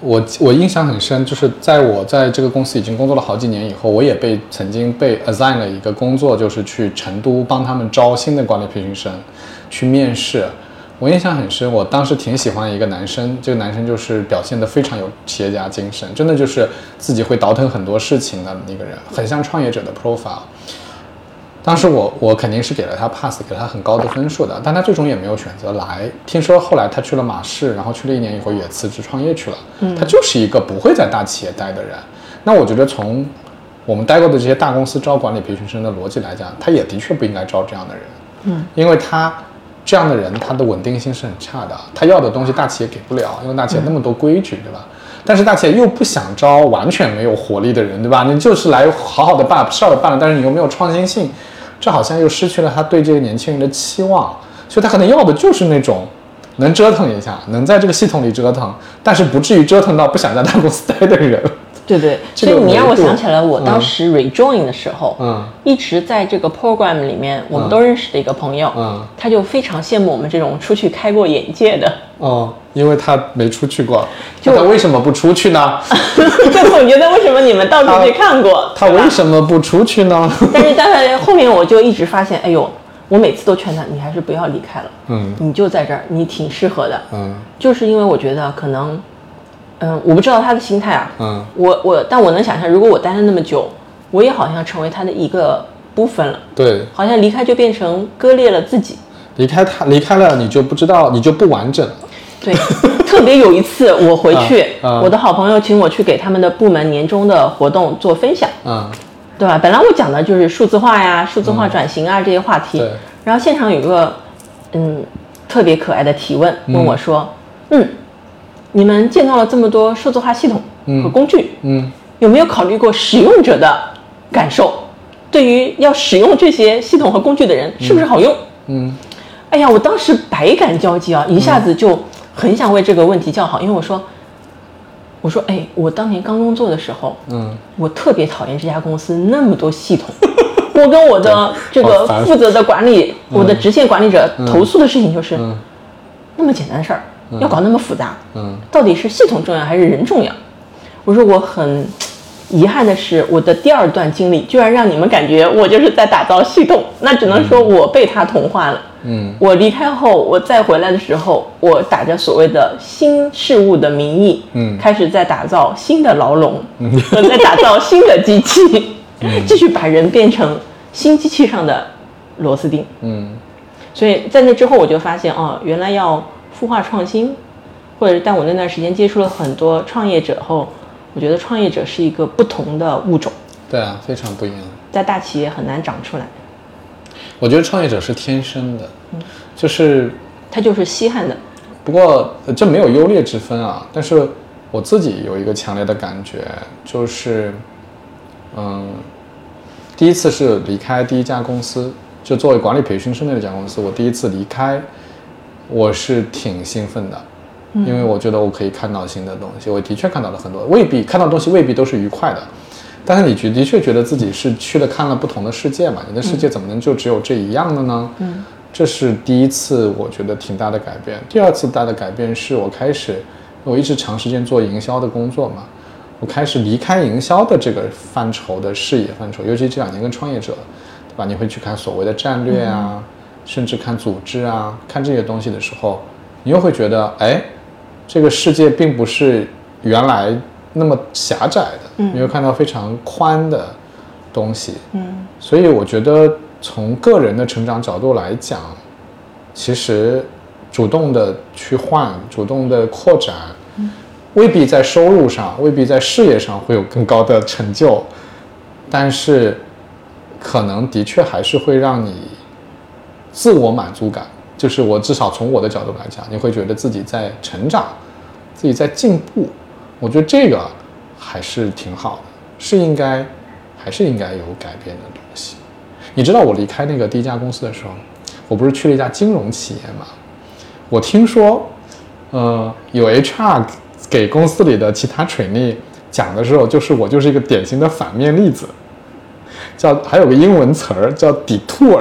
我我印象很深，就是在我在这个公司已经工作了好几年以后，我也被曾经被 assign 了一个工作，就是去成都帮他们招新的管理培训生，去面试。我印象很深，我当时挺喜欢一个男生，这个男生就是表现得非常有企业家精神，真的就是自己会倒腾很多事情的那个人，很像创业者的 profile。当时我我肯定是给了他 pass，给了他很高的分数的，但他最终也没有选择来。听说后来他去了马氏，然后去了一年以后也辞职创业去了。嗯，他就是一个不会在大企业待的人。那我觉得从我们待过的这些大公司招管理培训生的逻辑来讲，他也的确不应该招这样的人。嗯，因为他这样的人，他的稳定性是很差的，他要的东西大企业给不了，因为大企业那么多规矩，对吧？但是大企业又不想招完全没有活力的人，对吧？你就是来好好的办事儿办了，但是你又没有创新性，这好像又失去了他对这个年轻人的期望，所以他可能要的就是那种能折腾一下，能在这个系统里折腾，但是不至于折腾到不想在大公司待的人。对对，这个所以你让我想起来，我当时 rejoin 的时候，嗯。一直在这个 program 里面，我们都认识的一个朋友，嗯。他就非常羡慕我们这种出去开过眼界的，哦，因为他没出去过，就他为什么不出去呢？就总觉得为什么你们到处去看过，他为什么不出去呢？但是但是后面我就一直发现，哎呦，我每次都劝他，你还是不要离开了，嗯。你就在这儿，你挺适合的，嗯。就是因为我觉得可能，嗯，我不知道他的心态啊。嗯我我，但我能想象，如果我待了那么久，我也好像成为他的一个部分了，对，好像离开就变成割裂了自己。离开他离开了，你就不知道，你就不完整了。对，特别有一次我回去，我的好朋友请我去给他们的部门年终的活动做分享，嗯对吧？本来我讲的就是数字化呀、数字化转型啊、这些话题对，然后现场有一个嗯特别可爱的提问，问我说：“嗯，你们见到了这么多数字化系统和工具，嗯。有没有考虑过使用者的感受？对于要使用这些系统和工具的人，是不是好用？”嗯。哎呀，我当时百感交集啊，一下子就很想为这个问题叫好，因为我说，我说，哎，我当年刚工作的时候，嗯，我特别讨厌这家公司那么多系统。我跟我的这个负责的管理，我的直线管理者投诉的事情就是，嗯。那么简单的事儿，要搞那么复杂，嗯到底是系统重要还是人重要？我说我很 遗憾的是，我的第二段经历居然让你们感觉我就是在打造系统，那只能说我被他同化了。嗯我离开后，我再回来的时候，我打着所谓的新事物的名义，嗯开始在打造新的牢笼，嗯在打造新的机器，嗯继续把人变成新机器上的螺丝钉。嗯所以在那之后，我就发现哦，原来要孵化创新，或者是但我那段时间接触了很多创业者后，我觉得创业者是一个不同的物种，对啊，非常不一样。在大企业很难长出来，我觉得创业者是天生的，就是他就是稀罕的。不过呃这没有优劣之分啊。但是我自己有一个强烈的感觉，就是，嗯，第一次是离开第一家公司，就作为管理培训生的那家公司，我第一次离开，我是挺兴奋的，因为我觉得我可以看到新的东西。我的确看到了很多，未必看到东西未必都是愉快的。但是你觉的确觉得自己是去了看了不同的世界嘛？你的世界怎么能就只有这一样的呢？嗯，这是第一次我觉得挺大的改变。第二次大的改变是我开始，我一直长时间做营销的工作嘛，我开始离开营销的这个范畴的视野范畴，尤其这两年跟创业者，对吧？你会去看所谓的战略啊，甚至看组织啊，看这些东西的时候，你又会觉得，哎，这个世界并不是原来那么狭窄的，你会看到非常宽的东西。嗯。所以我觉得从个人的成长角度来讲，其实主动的去换，主动的扩展，未必在收入上，未必在事业上会有更高的成就，但是可能的确还是会让你自我满足感。就是我至少从我的角度来讲，你会觉得自己在成长，自己在进步。我觉得这个还是挺好的，是应该还是应该有改变的东西。你知道我离开那个第一家公司的时候，我不是去了一家金融企业嘛？我听说，呃，有 HR 给公司里的其他 trainee 讲的时候，就是我就是一个典型的反面例子，叫还有个英文词儿叫 detour。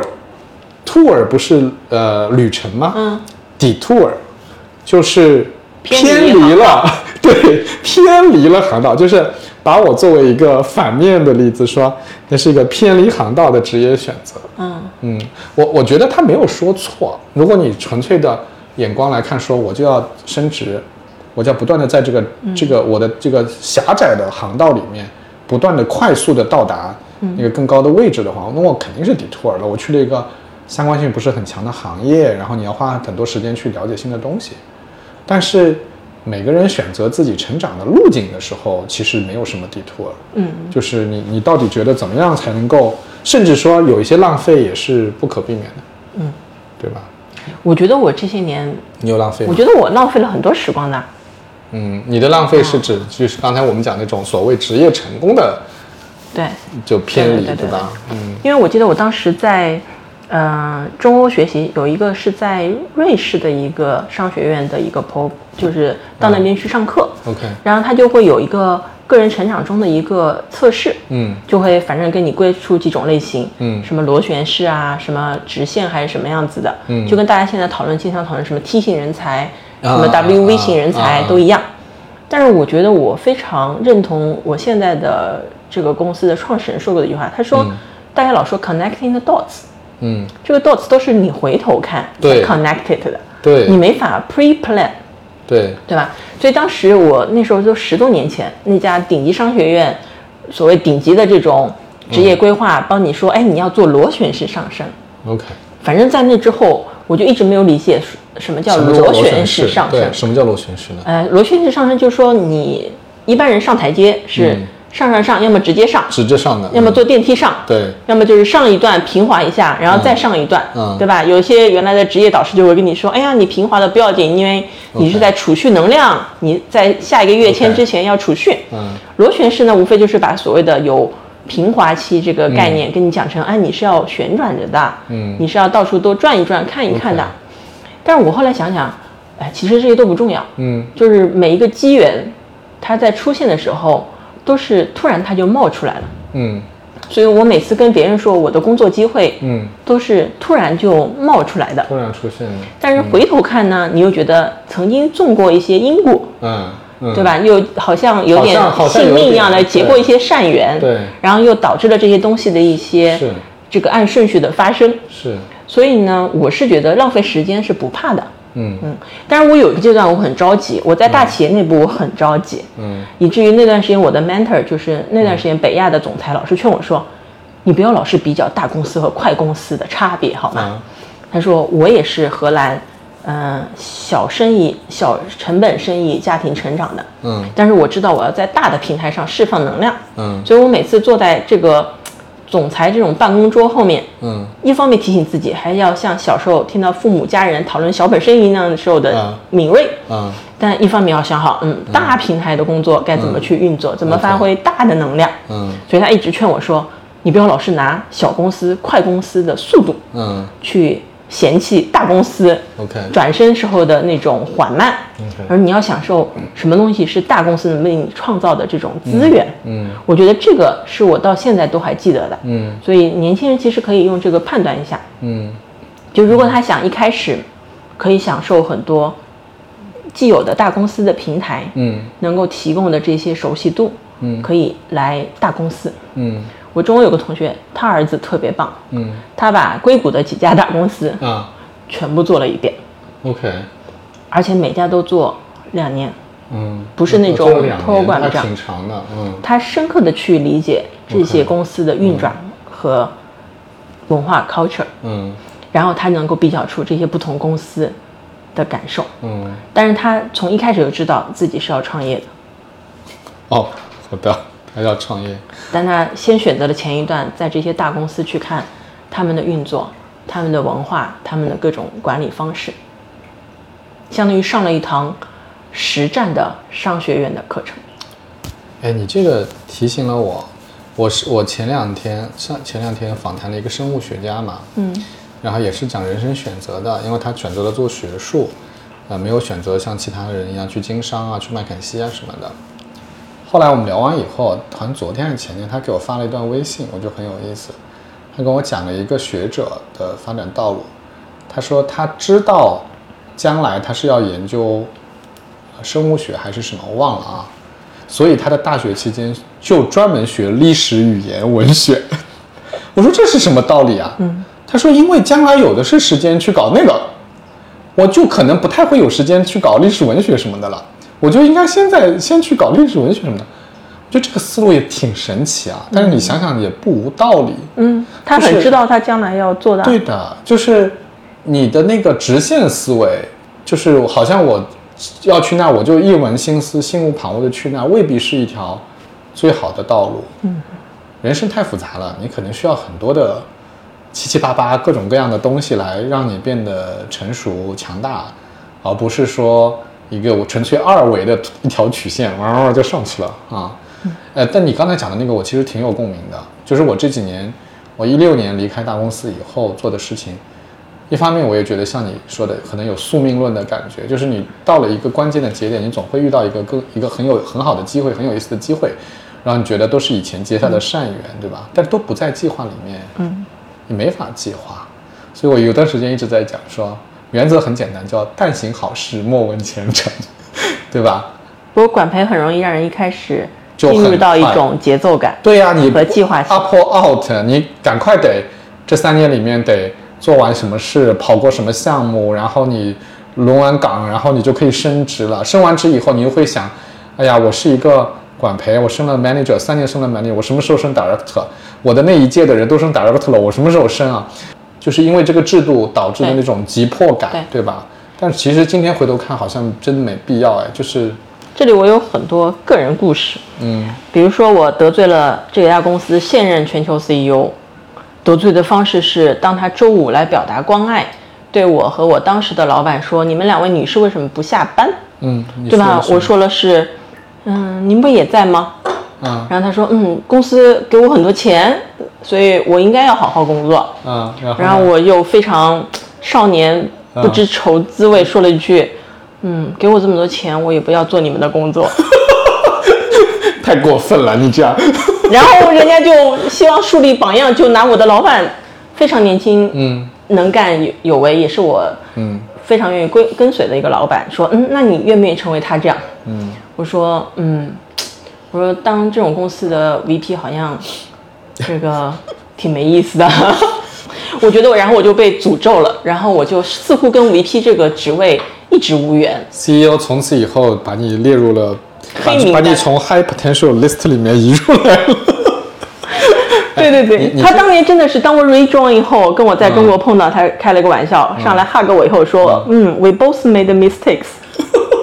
Tour 不是呃旅程吗？嗯，detour 就是偏离了，对，偏离了航道，就是把我作为一个反面的例子说，那是一个偏离航道的职业选择。嗯嗯，我我觉得他没有说错。如果你纯粹的眼光来看，说我就要升职，我就要不断的在这个、这个我的这个狭窄的航道里面，不断的快速的到达那个更高的位置的话，那我肯定是 detour 了。我去了一个相关性不是很强的行业，然后你要花很多时间去了解新的东西。但是每个人选择自己成长的路径的时候，其实没有什么 detour。嗯，就是你你到底觉得怎么样才能够，甚至说有一些浪费也是不可避免的，嗯，对吧？我觉得我这些年，你有浪费吗？我觉得我浪费了很多时光的。嗯，你的浪费是指就是刚才我们讲那种所谓职业成功的对，就偏离，对吧？嗯因为我记得我当时在，呃，中欧学习，有一个是在瑞士的一个商学院的一个 pro，就是到那边去上课，，OK，然后他就会有一个个人成长中的一个测试，嗯。就会反正给你归出几种类型，嗯。什么螺旋式啊，什么直线还是什么样子的，嗯。就跟大家现在讨论经常讨论什么 T 型人才，啊什么啊 WV 啊型人才啊。都一样。但是我觉得我非常认同我现在的这个公司的创始人说过的一句话，他说，嗯。大家老说 connecting the dots，嗯，这个 dots 都是你回头看对 connected 的，对你没法 pre plan。对，对吧？所以当时我那时候就十多年前，那家顶级商学院，所谓顶级的这种职业规划，帮你说，哎，你要做螺旋式上升。OK，反正，在那之后，我就一直没有理解什么叫螺旋旋式上升对，。什么叫螺旋式呢？呃，螺旋式上升就是说，你一般人上台阶是嗯上上上，要么直接上，直接上的，要么坐电梯上，对。要么就是上一段平滑一下，然后再上一段，嗯。对吧？有些原来的职业导师就会跟你说，哎呀，你平滑的不要紧，因为你是在储蓄能量，你在下一个跃迁之前要储蓄。嗯。螺旋式呢，无非就是把所谓的有平滑期这个概念跟你讲成，哎，你是要旋转着的，嗯。你是要到处多转一转、看一看的。但是我后来想想，哎，其实这些都不重要，嗯。就是每一个机缘，它在出现的时候，都是突然它就冒出来了。嗯所以我每次跟别人说我的工作机会，嗯，都是突然就冒出来的。突然出现的，但是回头看呢，你又觉得曾经种过一些因果，嗯嗯，对吧？又好像有点好像好像有信命一样的结过一些善缘，对然后又导致了这些东西的一些是这个按顺序的发生。是，所以呢，我是觉得浪费时间是不怕的。嗯。嗯，但是我有一个阶段我很着急，我在大企业内部我很着急，嗯。以至于那段时间我的 mentor 就是那段时间北亚的总裁老师劝我说，你不要老是比较大公司和快公司的差别好吗？啊他说我也是荷兰，嗯、小生意、小成本生意家庭成长的，嗯。但是我知道我要在大的平台上释放能量，嗯。所以我每次坐在这个总裁这种办公桌后面，嗯。一方面提醒自己，还要像小时候听到父母家人讨论小本生意那样的时候的嗯敏锐，嗯但一方面要想好，嗯，大平台的工作该怎么去运作，怎么发挥大的能量。嗯。所以他一直劝我说，你不要老是拿小公司、快公司的速度嗯。去嫌弃大公司 OK 转身时候的那种缓慢。OK 而你要享受什么东西是大公司能为你创造的这种资源。嗯。我觉得这个是我到现在都还记得的。嗯。所以年轻人其实可以用这个判断一下，嗯。就如果他想一开始可以享受很多既有的大公司的平台，嗯。能够提供的这些熟悉度，嗯。可以来大公司。嗯我中国有个同学，他儿子特别棒，嗯他把硅谷的几家大公司啊全部做了一遍，OK 而且每家都做两年。嗯，不是那种我做了两年 program 这样挺长的，嗯他深刻的去理解这些公司的运转和文化 culture，嗯然后他能够比较出这些不同公司的感受。嗯但是他从一开始就知道自己是要创业的，哦，好的，还要创业，但他先选择了前一段，在这些大公司去看他们的运作、他们的文化、他们的各种管理方式，相当于上了一堂实战的商学院的课程。哎，你这个提醒了我，我是我前两天上前两天访谈了一个生物学家嘛，嗯然后也是讲人生选择的，因为他选择了做学术，呃，没有选择像其他人一样去经商啊、去麦肯锡啊什么的。后来我们聊完以后，好像昨天还是前天，他给我发了一段微信，我觉得很有意思。他跟我讲了一个学者的发展道路。他说他知道将来他是要研究呃生物学还是什么，我忘了啊。所以他的大学期间就专门学历史、语言、文学。我说这是什么道理啊？嗯，他说因为将来有的是时间去搞那个，我就可能不太会有时间去搞历史文学什么的了，我就应该现在先去搞历史文学什么的。我觉得这个思路也挺神奇啊，但是你想想也不无道理。嗯，他很知道他将来要做的。对的，就是你的那个直线思维，就是好像我要去那儿，我就一门心思、心无旁骛的去那，未必是一条最好的道路。嗯，人生太复杂了，你可能需要很多的七七八八各种各样的东西来让你变得成熟强大，而不是说一个我纯粹二维的一条曲线，哇哇就上去了啊。呃，但你刚才讲的那个，我其实挺有共鸣的，就是我这几年，我一六年离开大公司以后做的事情，一方面我也觉得像你说的，可能有宿命论的感觉，就是你到了一个关键的节点，你总会遇到一个更一个很有很好的机会，很有意思的机会，然后你觉得都是以前结下的善缘，对吧？但都不在计划里面，嗯，你没法计划，所以我有段时间一直在讲说，原则很简单，叫但行好事，莫问前程，对吧？不过管培很容易让人一开始就进入到一种节奏感。对呀、你和计划性 up or out，你赶快得这三年里面得做完什么事，跑过什么项目，然后你轮完岗，然后你就可以升职了。升完职以后，你又会想，哎呀，我是一个管培，我升了 manager，三年升了 manager，我什么时候升 director？我的那一届的人都升 director 了，我什么时候升啊？就是因为这个制度导致的那种急迫感，对。对吧？但是其实今天回头看，好像真没必要哎，就是这里我有很多个人故事，嗯，比如说我得罪了这家公司现任全球 CEO，得罪的方式是当他周五来表达关爱，对我和我当时的老板说：“你们两位女士为什么不下班？”嗯，对吧？我说了是，嗯，您不也在吗？嗯。然后他说：“嗯，公司给我很多钱，所以我应该要好好工作。”嗯，然后然后我又非常少年不知愁滋味，说了一句：“嗯，给我这么多钱，我也不要做你们的工作。太过分了，你这样，” 然后人家就希望树立榜样，就拿我的老板非常年轻，嗯。能干有有为，也是我嗯。非常愿意跟跟随的一个老板，说：“嗯，那你愿不愿意成为他这样？”嗯，我说：“嗯，我说当这种公司的 VP 好像这个 挺没意思的。”我觉得，然后我就被诅咒了，然后我就似乎跟 VP 这个职位一直无缘。CEO 从此以后把你列入了，把黑名单把你从 High Potential List 里面移出来了。对对对他当年真的是当我 rejoin 以后，跟我在中国碰到，他开了个玩笑，上来 hug 我以后说：“嗯，we both made mistakes。”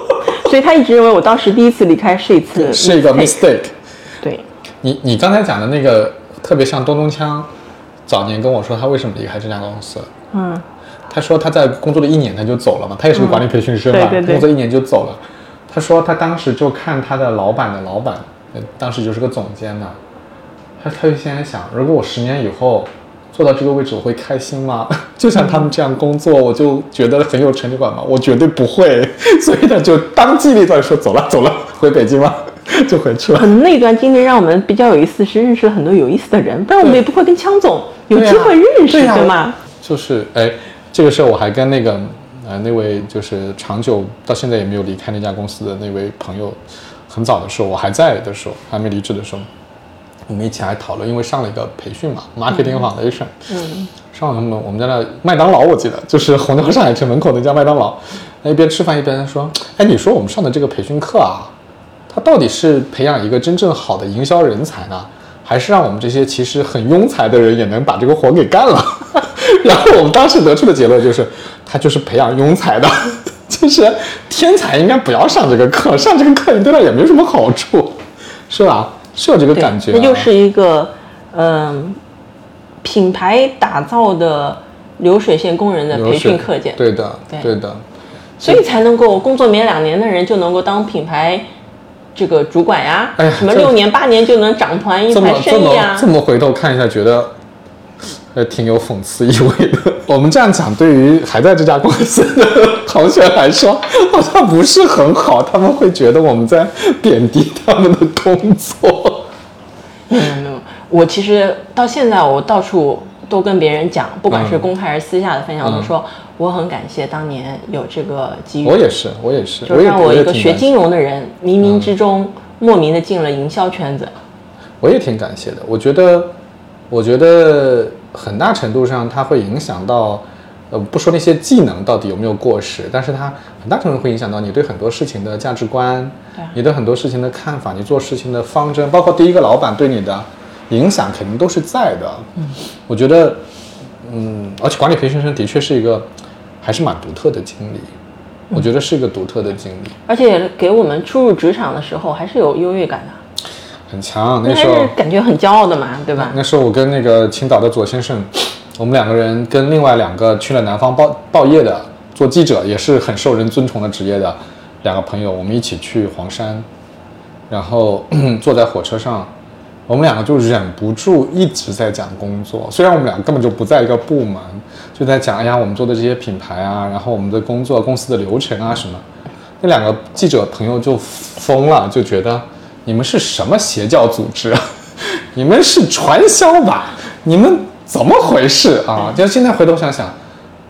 所以他一直认为我当时第一次离开是一次是一个 mistake。对，你你刚才讲的那个特别像东东锵，早年跟我说他为什么离开这家公司，嗯，他说他在工作了一年他就走了嘛，他也是个管理培训师嘛，对对对。工作一年就走了。他说他当时就看他的老板的老板，呃当时就是个总监嘛，他他就现在想，如果我十年以后做到这个位置，我会开心吗？就像他们这样工作，我就觉得很有成就感吗？我绝对不会，所以他就当机立断说走了走了，回北京了，就回去了可。能那段经历让我们比较有意思，是认识了很多有意思的人，不然我们也不会跟枪总有机会认识，对吗？就是哎，这个事儿我还跟那个呃那位就是长久到现在也没有离开那家公司的那位朋友，很早的时候我还在的时候，还没离职的时候，我们一起来讨论，因为上了一个培训嘛，marketing foundation，嗯，上了他们我们家的麦当劳，我记得就是虹桥上海城门口那家麦当劳，一边吃饭一边说，哎，你说我们上的这个培训课啊，它到底是培养一个真正好的营销人才呢，还是让我们这些其实很庸才的人也能把这个活给干了？然后我们当时得出的结论就是，他就是培养庸才的，就是天才应该不要上这个课，上这个课你对他也没什么好处，是吧？是有这个，感觉、啊，那就是一个嗯、品牌打造的流水线工人的培训课件，对的，对对的。所以才能够工作没两年的人就能够当品牌这个主管呀，什么六年八年就能掌团一盘生意啊这。么回头看一下，觉得呃挺有讽刺意味的。我们这样讲，对于还在这家公司的同学来说，好像不是很好，他们会觉得我们在贬低他们的工作。没有没有，我其实到现在我到处都跟别人讲，不管是嗯公开还是私下的分享，嗯都说我很感谢当年有这个机遇，我也是，我也是，就让我一个学金融的人，冥冥之中莫名的进了营销圈子。我也挺感谢的。我觉得，我觉得很大程度上它会影响到，呃，不说那些技能到底有没有过时，但是它很大程度会影响到你对很多事情的价值观对，你对很多事情的看法，你做事情的方针，包括第一个老板对你的影响，肯定都是在的。嗯，我觉得，嗯，而且管理培训生的确是一个还是蛮独特的经历，我觉得是一个独特的经历，而且给我们初入职场的时候还是有优越感的，很强。那时候是感觉很骄傲的嘛，对吧？那时候我跟那个青岛的左先生，我们两个人跟另外两个去了南方报报业的，做记者也是很受人尊崇的职业的两个朋友，我们一起去黄山，然后 坐在火车上，我们两个就忍不住一直在讲工作，虽然我们两个根本就不在一个部门，就在讲哎呀我们做的这些品牌啊，然后我们的工作公司的流程啊什么，那两个记者朋友就疯了，就觉得你们是什么邪教组织啊？你们是传销吧？你们怎么回事啊？就现在回头想想，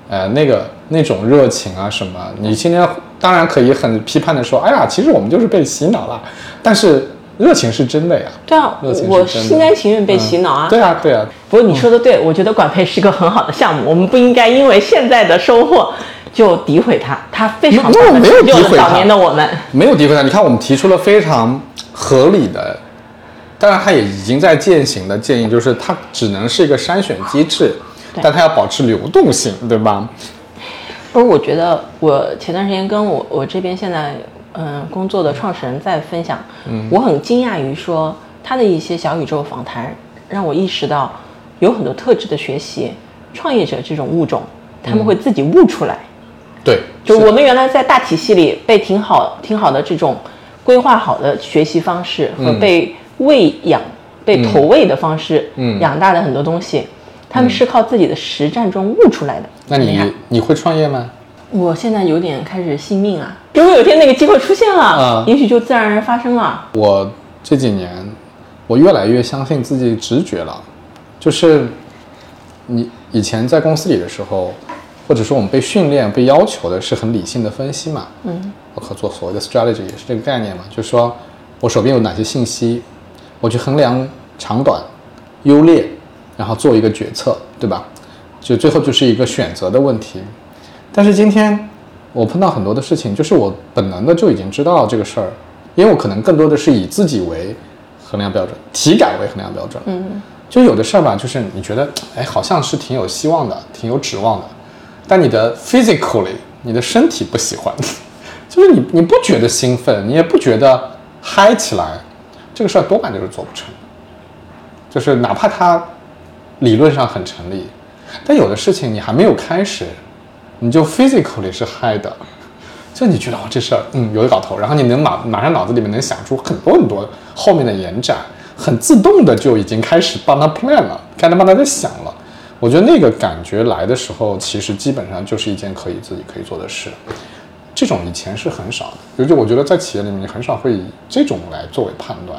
呃，那个那种热情啊什么，你今天当然可以很批判的说，哎呀，其实我们就是被洗脑了，但是热情是真的呀，对啊热情，我心甘情愿被洗脑啊。嗯对啊，对啊，不过你说的对，我觉得管培是个很好的项目，我们不应该因为现在的收获就诋毁他，他非常没有没有诋毁他了早年的我们。没有诋毁他。你看，我们提出了非常合理的，当然他也已经在践行的建议，就是它只能是一个筛选机制，但它要保持流动性，对吧？不是，我觉得我前段时间跟我我这边现在嗯工作的创始人在分享，我很惊讶于说他的一些小宇宙访谈，让我意识到有很多特质的学习，创业者这种物种，他们会自己悟出来。对，就是我们原来在大体系里被挺好挺好的这种规划好的学习方式和嗯被喂养、被投喂的方式，嗯养大的很多东西，他们是靠自己的实战中悟出来的。那你你会创业吗？我现在有点开始信命啊，如果有一天那个机会出现了，嗯也许就自然而然发生了。我这几年，我越来越相信自己直觉了，就是你以前在公司里的时候，或者说我们被训练、被要求的是很理性的分析嘛，嗯，包括做所谓的 strategy 也是这个概念嘛，就是说我手边有哪些信息，我去衡量长短、优劣，然后做一个决策，对吧？就最后就是一个选择的问题。但是今天我碰到很多的事情，就是我本能的就已经知道这个事儿，因为我可能更多的是以自己为衡量标准，体感为衡量标准。嗯，就有的事儿吧，就是你觉得哎，好像是挺有希望的，挺有指望的，但你的 physically，你的身体不喜欢，就是你你不觉得兴奋，你也不觉得嗨起来，这个事儿多半就是做不成。就是哪怕它理论上很成立，但有的事情你还没有开始，你就 physically 是嗨的，就你觉得哦这事儿嗯有搞头，然后你能马马上脑子里面能想出很多很多后面的延展，很自动的就已经开始帮他 plan 了，开始帮他在想了。我觉得那个感觉来的时候，其实基本上就是一件可以自己可以做的事。这种以前是很少的，尤其我觉得在企业里面，你很少会以这种来作为判断。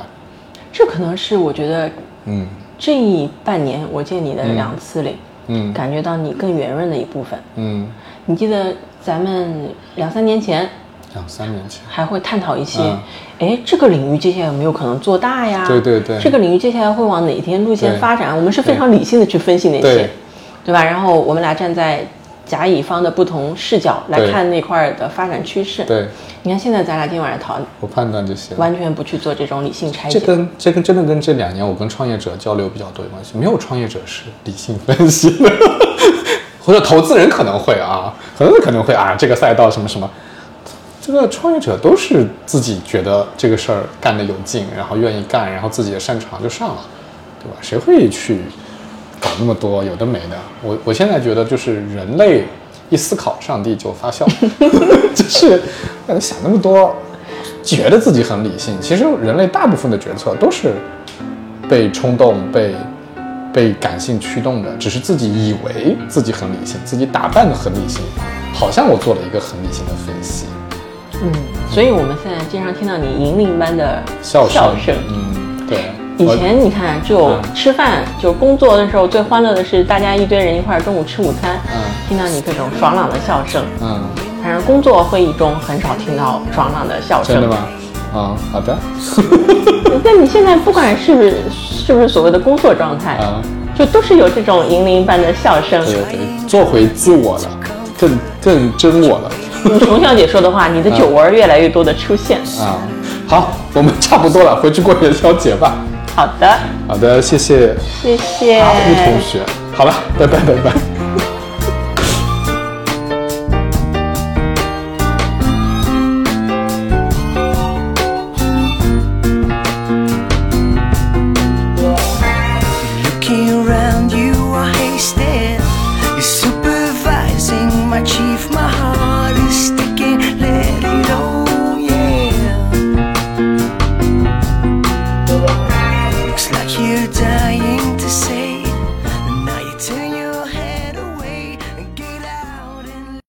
这可能是我觉得嗯这一半年我见你的两次里，嗯感觉到你更圆润的一部分。嗯，你记得咱们两三年前两三年前。还会探讨一些嗯，哎、这个领域接下来有没有可能做大呀？对对对这个领域接下来会往哪天路线发展？我们是非常理性的去分析那些对，对吧？然后我们俩站在甲乙方的不同视角来看那块儿的发展趋势。对，你看现在咱俩今天晚上讨论，我判断这些。完全不去做这种理性拆解。这跟这跟真的跟这两年我跟创业者交流比较多有关系。没有创业者是理性分析的，或者投资人可能会啊，很多人可能会啊，这个赛道什么什么。这个创业者都是自己觉得这个事儿干得有劲，然后愿意干，然后自己也擅长就上了，对吧？谁会去搞那么多有的没的？我我现在觉得就是人类一思考，上帝就发笑，就是呃想那么多，觉得自己很理性。其实人类大部分的决策都是被冲动、被被感性驱动的，只是自己以为自己很理性，自己打扮的很理性，好像我做了一个很理性的分析。嗯，所以我们现在经常听到你银铃般的笑声，声。嗯，对。以前你看，只有嗯吃饭，就工作的时候最欢乐的是大家一堆人一块儿中午吃午餐，嗯听到你各种爽朗的笑声。嗯，反正工作会议中很少听到爽朗的笑声。真的？吗？啊、好的。那你现在不管是不是是不是所谓的工作状态，啊就都是有这种银铃般的笑声。对对对，做回自我了，更更真我了。用熊小姐说的话，你的酒窝儿越来越多的出现。啊，好，我们差不多了，回去过元宵节吧。好的，好的，谢谢谢谢。阿胡同学。好了，拜拜拜拜。